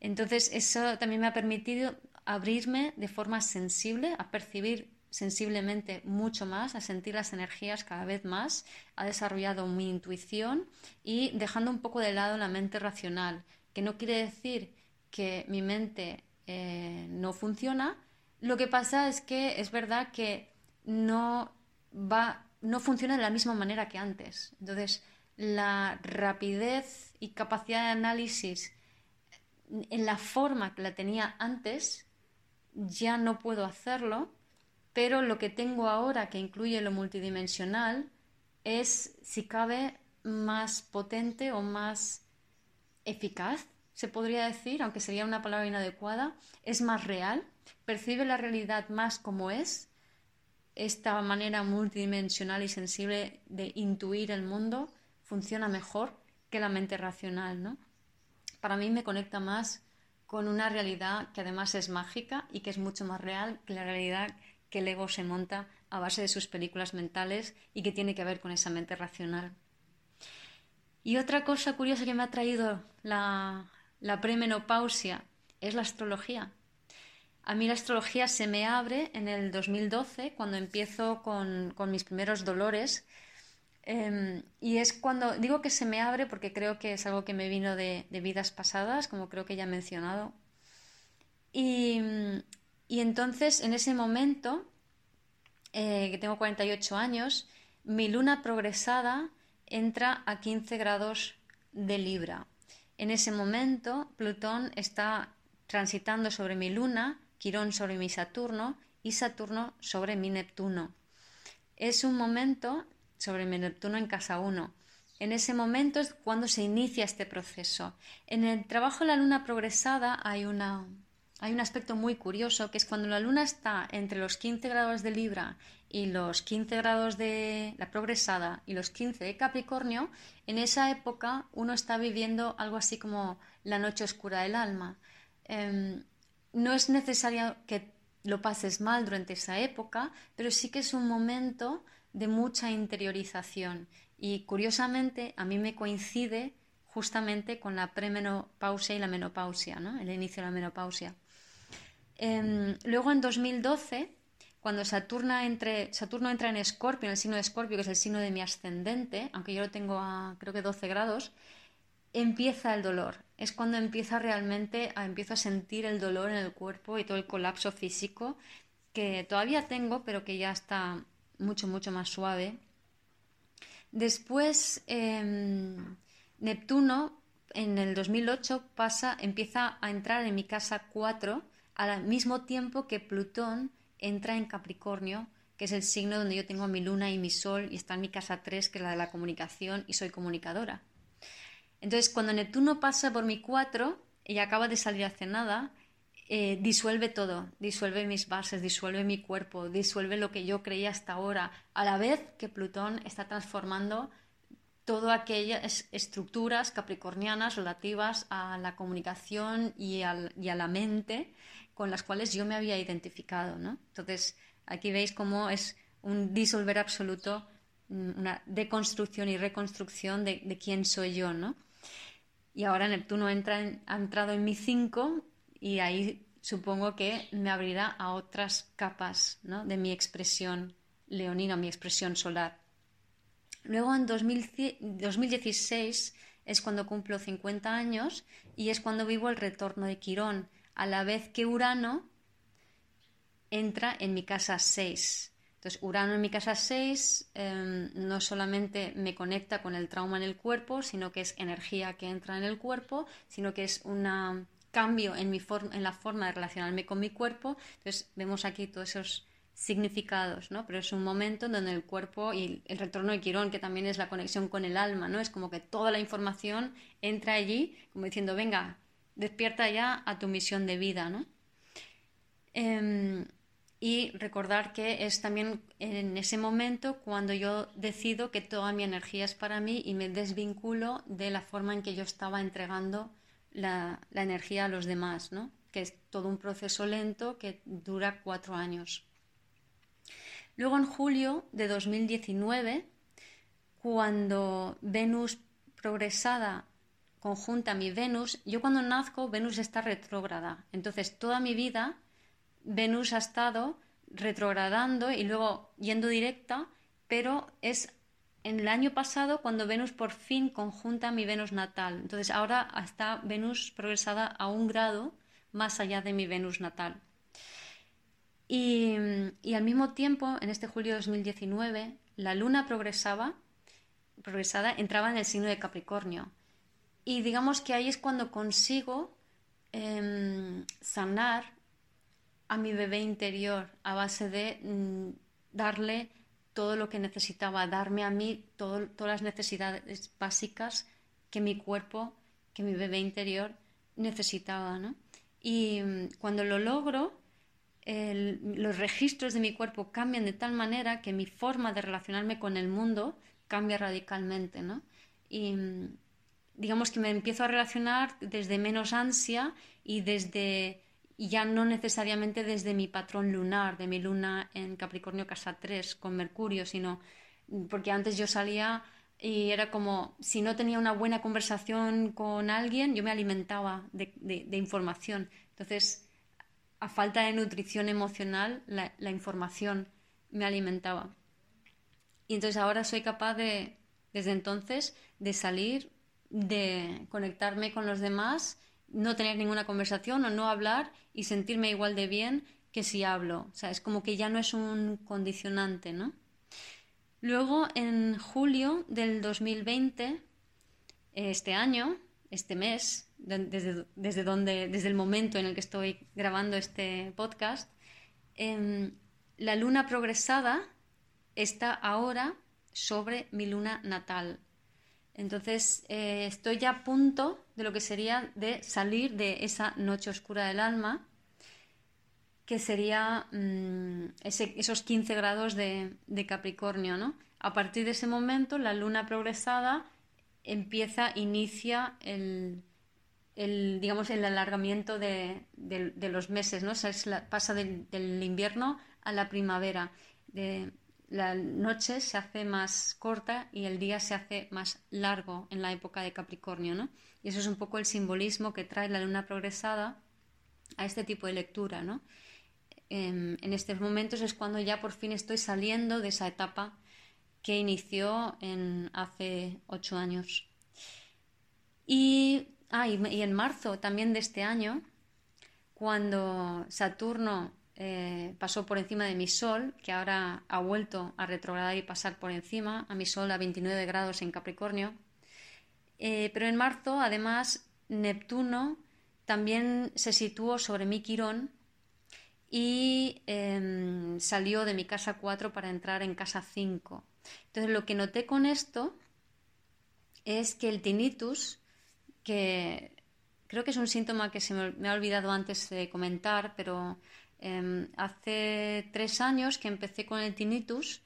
A: Entonces, eso también me ha permitido abrirme de forma sensible, a percibir sensiblemente mucho más, a sentir las energías cada vez más, ha desarrollado mi intuición y dejando un poco de lado la mente racional, que no quiere decir que mi mente eh, no funciona, lo que pasa es que es verdad que no va, no funciona de la misma manera que antes. Entonces, la rapidez y capacidad de análisis en la forma que la tenía antes, ya no puedo hacerlo, pero lo que tengo ahora, que incluye lo multidimensional, es, si cabe, más potente o más eficaz, se podría decir, aunque sería una palabra inadecuada, es más real percibe la realidad más como es, esta manera multidimensional y sensible de intuir el mundo funciona mejor que la mente racional, ¿no? Para mí me conecta más con una realidad que además es mágica y que es mucho más real que la realidad que el ego se monta a base de sus películas mentales y que tiene que ver con esa mente racional. Y otra cosa curiosa que me ha traído la, la premenopausia es la astrología. A mí la astrología se me abre en el 2012, cuando empiezo con, mis primeros dolores. Em, y es cuando digo que se me abre porque creo que es algo que me vino de, vidas pasadas, como creo que ya he mencionado. Y, entonces, en ese momento, eh, que tengo 48 años, mi luna progresada entra a 15 grados de Libra. En ese momento, Plutón está transitando sobre mi luna Quirón sobre mi Saturno y Saturno sobre mi Neptuno. Es un momento sobre mi Neptuno en casa 1. En ese momento es cuando se inicia este proceso. En el trabajo de la luna progresada hay, una, hay un aspecto muy curioso que es cuando la luna está entre los 15 grados de Libra y los 15 grados de la progresada y los 15 de Capricornio, en esa época uno está viviendo algo así como la noche oscura del alma. Em, no es necesario que lo pases mal durante esa época, pero sí que es un momento de mucha interiorización. Y curiosamente, a mí me coincide justamente con la premenopausia y la menopausia, ¿no? el inicio de la menopausia. Em, luego, en 2012, cuando Saturno, entre, Saturno entra en Escorpio, en el signo de Escorpio, que es el signo de mi ascendente, aunque yo lo tengo a creo que 12 grados, empieza el dolor. Es cuando empieza realmente, a, empiezo a sentir el dolor en el cuerpo y todo el colapso físico que todavía tengo, pero que ya está mucho, mucho más suave. Después, em, Neptuno en el 2008 pasa, empieza a entrar en mi casa 4 al mismo tiempo que Plutón entra en Capricornio, que es el signo donde yo tengo mi luna y mi sol, y está en mi casa 3, que es la de la comunicación, y soy comunicadora. Entonces, cuando Neptuno pasa por mi 4 y acaba de salir hace nada, eh, disuelve todo, disuelve mis bases, disuelve mi cuerpo, disuelve lo que yo creía hasta ahora, a la vez que Plutón está transformando todas aquellas estructuras capricornianas relativas a la comunicación y, y, a la mente con las cuales yo me había identificado. ¿no? Entonces, aquí veis cómo es un disolver absoluto, mm, una deconstrucción y reconstrucción de, quién soy yo. ¿no? Y ahora Neptuno entra ha entrado en mi 5 y ahí supongo que me abrirá a otras capas de mi expresión leonina, mi expresión solar. Luego en 2016 es cuando cumplo 50 años y es cuando vivo el retorno de Quirón, a la vez que Urano entra en mi casa 6. Entonces, Urano en mi casa 6 em, no solamente me conecta con el trauma en el cuerpo, sino que es energía que entra en el cuerpo, sino que es una cambio en, mi en la forma de relacionarme con mi cuerpo. Entonces vemos aquí todos esos significados, ¿no? Pero es un momento en donde el cuerpo y el retorno de Quirón, que también es la conexión con el alma, ¿no? Es como que toda la información entra allí, como diciendo, venga, despierta ya a tu misión de vida, ¿no? Em, y recordar que es también en ese momento cuando yo decido que toda mi energía es para mí y me desvinculo de la forma en que yo estaba entregando la, energía a los demás, ¿no? que es todo un proceso lento que dura cuatro años. Luego en julio de 2019, cuando Venus progresada conjunta mi Venus, yo cuando nazco Venus está retrógrada. Entonces toda mi vida Venus ha estado retrogradando y luego yendo directa, pero es en el año pasado cuando Venus por fin conjunta mi Venus natal. Entonces ahora está Venus progresada a un grado más allá de mi Venus natal. Y, al mismo tiempo, en este julio de 2019, la luna progresaba, progresada entraba en el signo de Capricornio. Y digamos que ahí es cuando consigo em, sanar a mi bebé interior a base de mm, darle todo lo que necesitaba, darme a mí todas las necesidades básicas que mi cuerpo, que mi bebé interior necesitaba. Y mm, cuando lo logro, los registros de mi cuerpo cambian de tal manera que mi forma de relacionarme con el mundo cambia radicalmente. Y mm, digamos que me empiezo a relacionar desde menos ansia y desde ya no necesariamente desde mi patrón lunar, de mi luna en Capricornio casa 3 con Mercurio, sino porque antes yo salía y era como, si no tenía una buena conversación con alguien, yo me alimentaba de, información. Entonces, a falta de nutrición emocional, la, la, información me alimentaba. Y entonces ahora soy capaz de, desde entonces, de salir, de conectarme con los demás no tener ninguna conversación o no hablar y sentirme igual de bien que si hablo. O sea, es como que ya no es un condicionante, ¿no? Luego, en julio del 2020, este año, este mes, desde, desde, donde, desde el momento en el que estoy grabando este podcast, em, la luna progresada está ahora sobre mi luna natal. Entonces, eh, estoy ya a punto de lo que sería de salir de esa noche oscura del alma, que sería mm, esos 15 grados de, Capricornio. ¿no? A partir de ese momento, la luna progresada empieza, inicia el, digamos, el alargamiento de, los meses, ¿no? pasa del, invierno a la primavera. La noche se hace más corta y el día se hace más largo en la época de Capricornio, ¿no? Y eso es un poco el simbolismo que trae la luna progresada a este tipo de lectura, ¿no? En, estos momentos es cuando ya por fin estoy saliendo de esa etapa que inició hace ocho años. Y, ah, y en marzo también de este año, cuando Saturno eh, pasó por encima de mi Sol, que ahora ha vuelto a retrogradar y pasar por encima, a mi Sol a 29 grados en Capricornio. Eh, pero en marzo, además, Neptuno también se situó sobre mi Quirón y em, salió de mi casa 4 para entrar en casa 5. Entonces, lo que noté con esto es que el tinnitus, que creo que es un síntoma que se me, ha olvidado antes de comentar, pero em, hace tres años que empecé con el tinnitus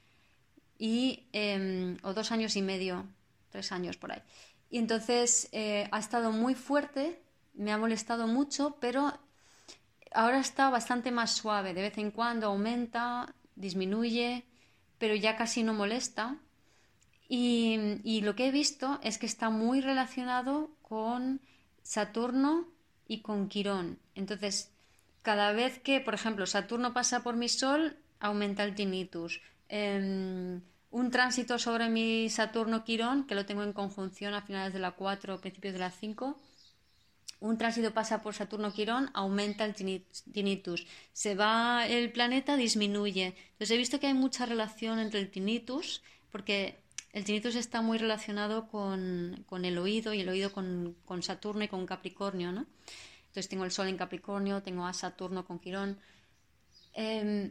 A: y, em, o dos años y medio, tres años por ahí. Y entonces eh, ha estado muy fuerte, me ha molestado mucho, pero ahora está bastante más suave. De vez en cuando aumenta, disminuye, pero ya casi no molesta. Y, lo que he visto es que está muy relacionado con Saturno y con Quirón. Entonces, cada vez que, por ejemplo, Saturno pasa por mi Sol, aumenta el tinnitus. Em, un tránsito sobre mi Saturno-Quirón, que lo tengo en conjunción a finales de la 4 o principios de la 5, un tránsito pasa por Saturno-Quirón, aumenta el tinnitus. Se va el planeta, disminuye. Entonces he visto que hay mucha relación entre el tinnitus, porque el tinnitus está muy relacionado con, el oído y el oído con, Saturno y con Capricornio, ¿no? Entonces tengo el Sol en Capricornio, tengo a Saturno con Quirón. Em,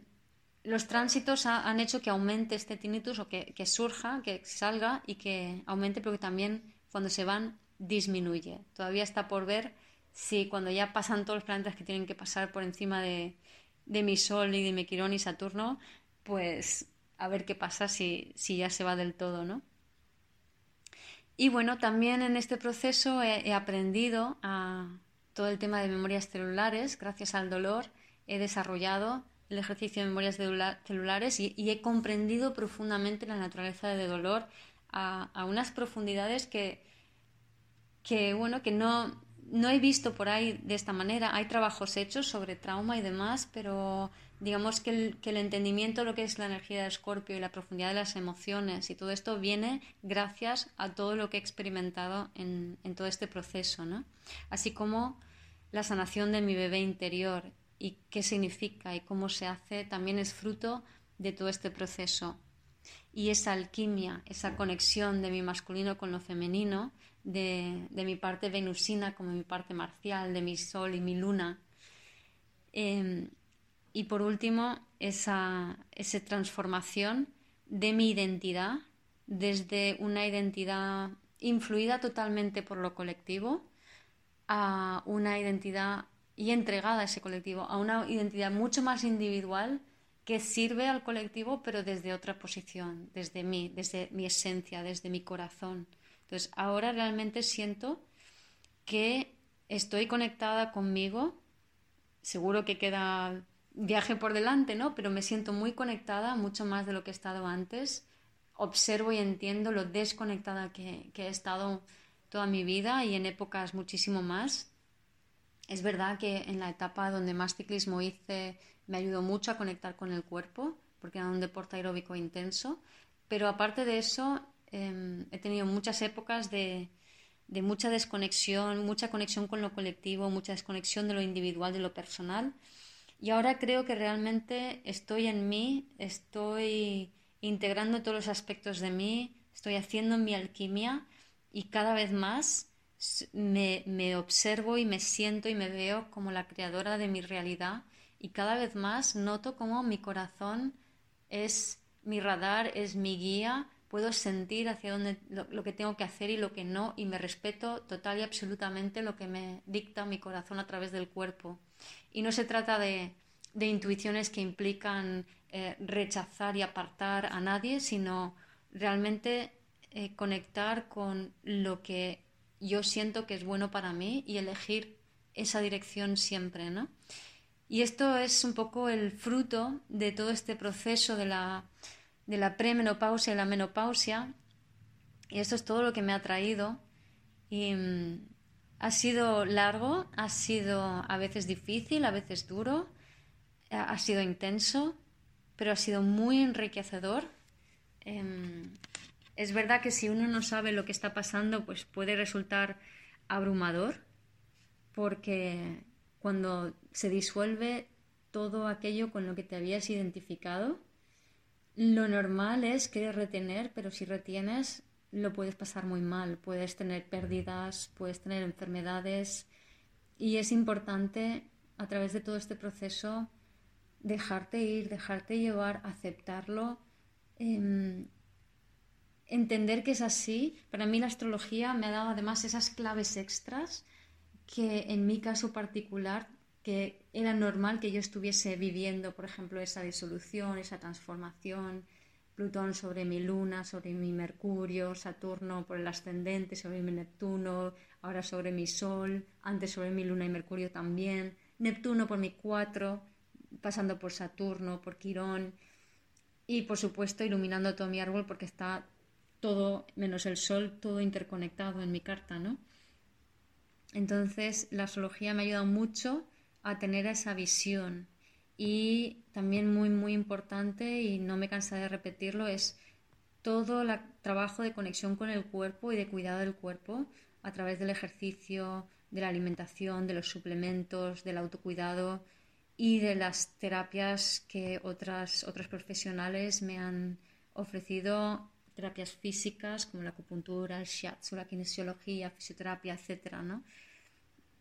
A: los tránsitos han hecho que aumente este tinnitus o que, que surja, que salga y que aumente, pero que también cuando se van disminuye. Todavía está por ver si cuando ya pasan todos los planetas que tienen que pasar por encima de, mi Sol y de mi Quirón y Saturno, pues a ver qué pasa si, si ya se va del todo, ¿no? Y bueno, también en este proceso he, aprendido a todo el tema de memorias celulares, gracias al dolor he desarrollado el ejercicio de memorias celulares y, he comprendido profundamente la naturaleza del dolor a, unas profundidades que, que, bueno, que no, no he visto por ahí de esta manera. Hay trabajos hechos sobre trauma y demás, pero digamos que el, que el entendimiento de lo que es la energía de Escorpio y la profundidad de las emociones y todo esto viene gracias a todo lo que he experimentado en, todo este proceso, ¿no? Así como la sanación de mi bebé interior y qué significa y cómo se hace también es fruto de todo este proceso. Y esa alquimia, esa conexión de mi masculino con lo femenino, de, mi parte venusina como mi parte marcial, de mi sol y mi luna. Em, y por último, esa, transformación de mi identidad desde una identidad influida totalmente por lo colectivo a una identidad y entregada a ese colectivo, a una identidad mucho más individual que sirve al colectivo pero desde otra posición, desde mí, desde mi esencia, desde mi corazón. Entonces, ahora realmente siento que estoy conectada conmigo. Seguro que queda viaje por delante, ¿no? Pero me siento muy conectada, mucho más de lo que he estado antes. Observo y entiendo lo desconectada que, he estado toda mi vida y en épocas muchísimo más. Es verdad que en la etapa donde más ciclismo hice me ayudó mucho a conectar con el cuerpo, porque era un deporte aeróbico intenso. Pero aparte de eso, Em, he tenido muchas épocas de, mucha desconexión, mucha conexión con lo colectivo, mucha desconexión de lo individual, de lo personal. Y ahora creo que realmente estoy en mí, estoy integrando todos los aspectos de mí, estoy haciendo mi alquimia y cada vez más me, me, observo y me siento y me veo como la creadora de mi realidad y cada vez más noto como mi corazón es mi radar, es mi guía puedo sentir hacia dónde lo, que tengo que hacer y lo que no, y me respeto total y absolutamente lo que me dicta mi corazón a través del cuerpo. Y no se trata de, intuiciones que implican eh, rechazar y apartar a nadie, sino realmente eh, conectar con lo que yo siento que es bueno para mí y elegir esa dirección siempre, ¿no? Y esto es un poco el fruto de todo este proceso de la de la premenopausia y la menopausia. Y esto es todo lo que me ha traído. Y mm, ha sido largo, ha sido a veces difícil, a veces duro, ha sido intenso, pero ha sido muy enriquecedor. Em, es verdad que si uno no sabe lo que está pasando, pues puede resultar abrumador, porque cuando se disuelve todo aquello con lo que te habías identificado, lo normal es querer retener, pero si retienes lo puedes pasar muy mal, puedes tener pérdidas, puedes tener enfermedades y es importante a través de todo este proceso dejarte ir, dejarte llevar, aceptarlo, em, entender que es así. Para mí la astrología me ha dado además esas claves extras que en mi caso particular, que era normal que yo estuviese viviendo, por ejemplo, esa disolución, esa transformación, Plutón sobre mi luna, sobre mi Mercurio, Saturno por el ascendente, sobre mi Neptuno, ahora sobre mi Sol, antes sobre mi luna y Mercurio también, Neptuno por mi cuatro, pasando por Saturno, por Quirón y por supuesto iluminando todo mi árbol porque está todo, menos el Sol, todo interconectado en mi carta, ¿no? Entonces la astrología me ha ayudado mucho a tener esa visión y también muy, muy importante, y no me cansa de repetirlo, es todo el trabajo de conexión con el cuerpo y de cuidado del cuerpo a través del ejercicio, de la alimentación, de los suplementos, del autocuidado y de las terapias que otras, otras profesionales me han ofrecido, terapias físicas como la acupuntura, el shiatsu, la kinesiología, fisioterapia, etc. ¿no?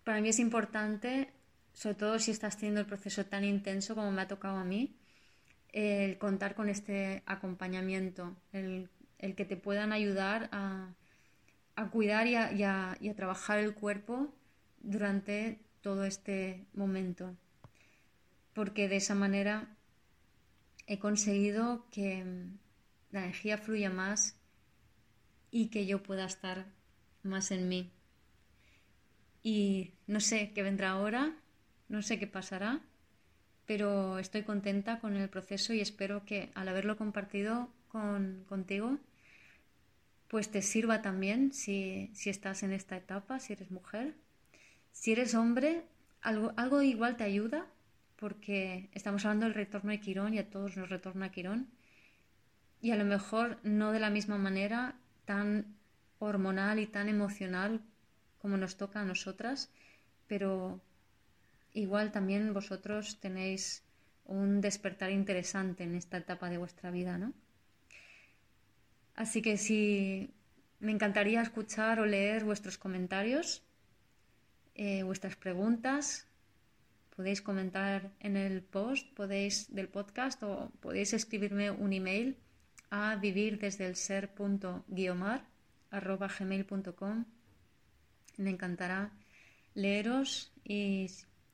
A: Para mí es importante sobre todo si estás teniendo el proceso tan intenso como me ha tocado a mí, el contar con este acompañamiento, el, que te puedan ayudar a, cuidar y a, trabajar el cuerpo durante todo este momento. Porque de esa manera he conseguido que la energía fluya más y que yo pueda estar más en mí. Y no sé qué vendrá ahora, no sé qué pasará, pero estoy contenta con el proceso y espero que al haberlo compartido con, contigo, pues te sirva también si, estás en esta etapa, si eres mujer. Si eres hombre, algo, algo igual te ayuda, porque estamos hablando del retorno de Quirón y a todos nos retorna Quirón. Y a lo mejor no de la misma manera tan hormonal y tan emocional como nos toca a nosotras, pero igual también vosotros tenéis un despertar interesante en esta etapa de vuestra vida, ¿no? Así que sí, me encantaría escuchar o leer vuestros comentarios, eh, vuestras preguntas. Podéis comentar en el post podéis, del podcast o podéis escribirme un email a vivir. Me encantará leeros y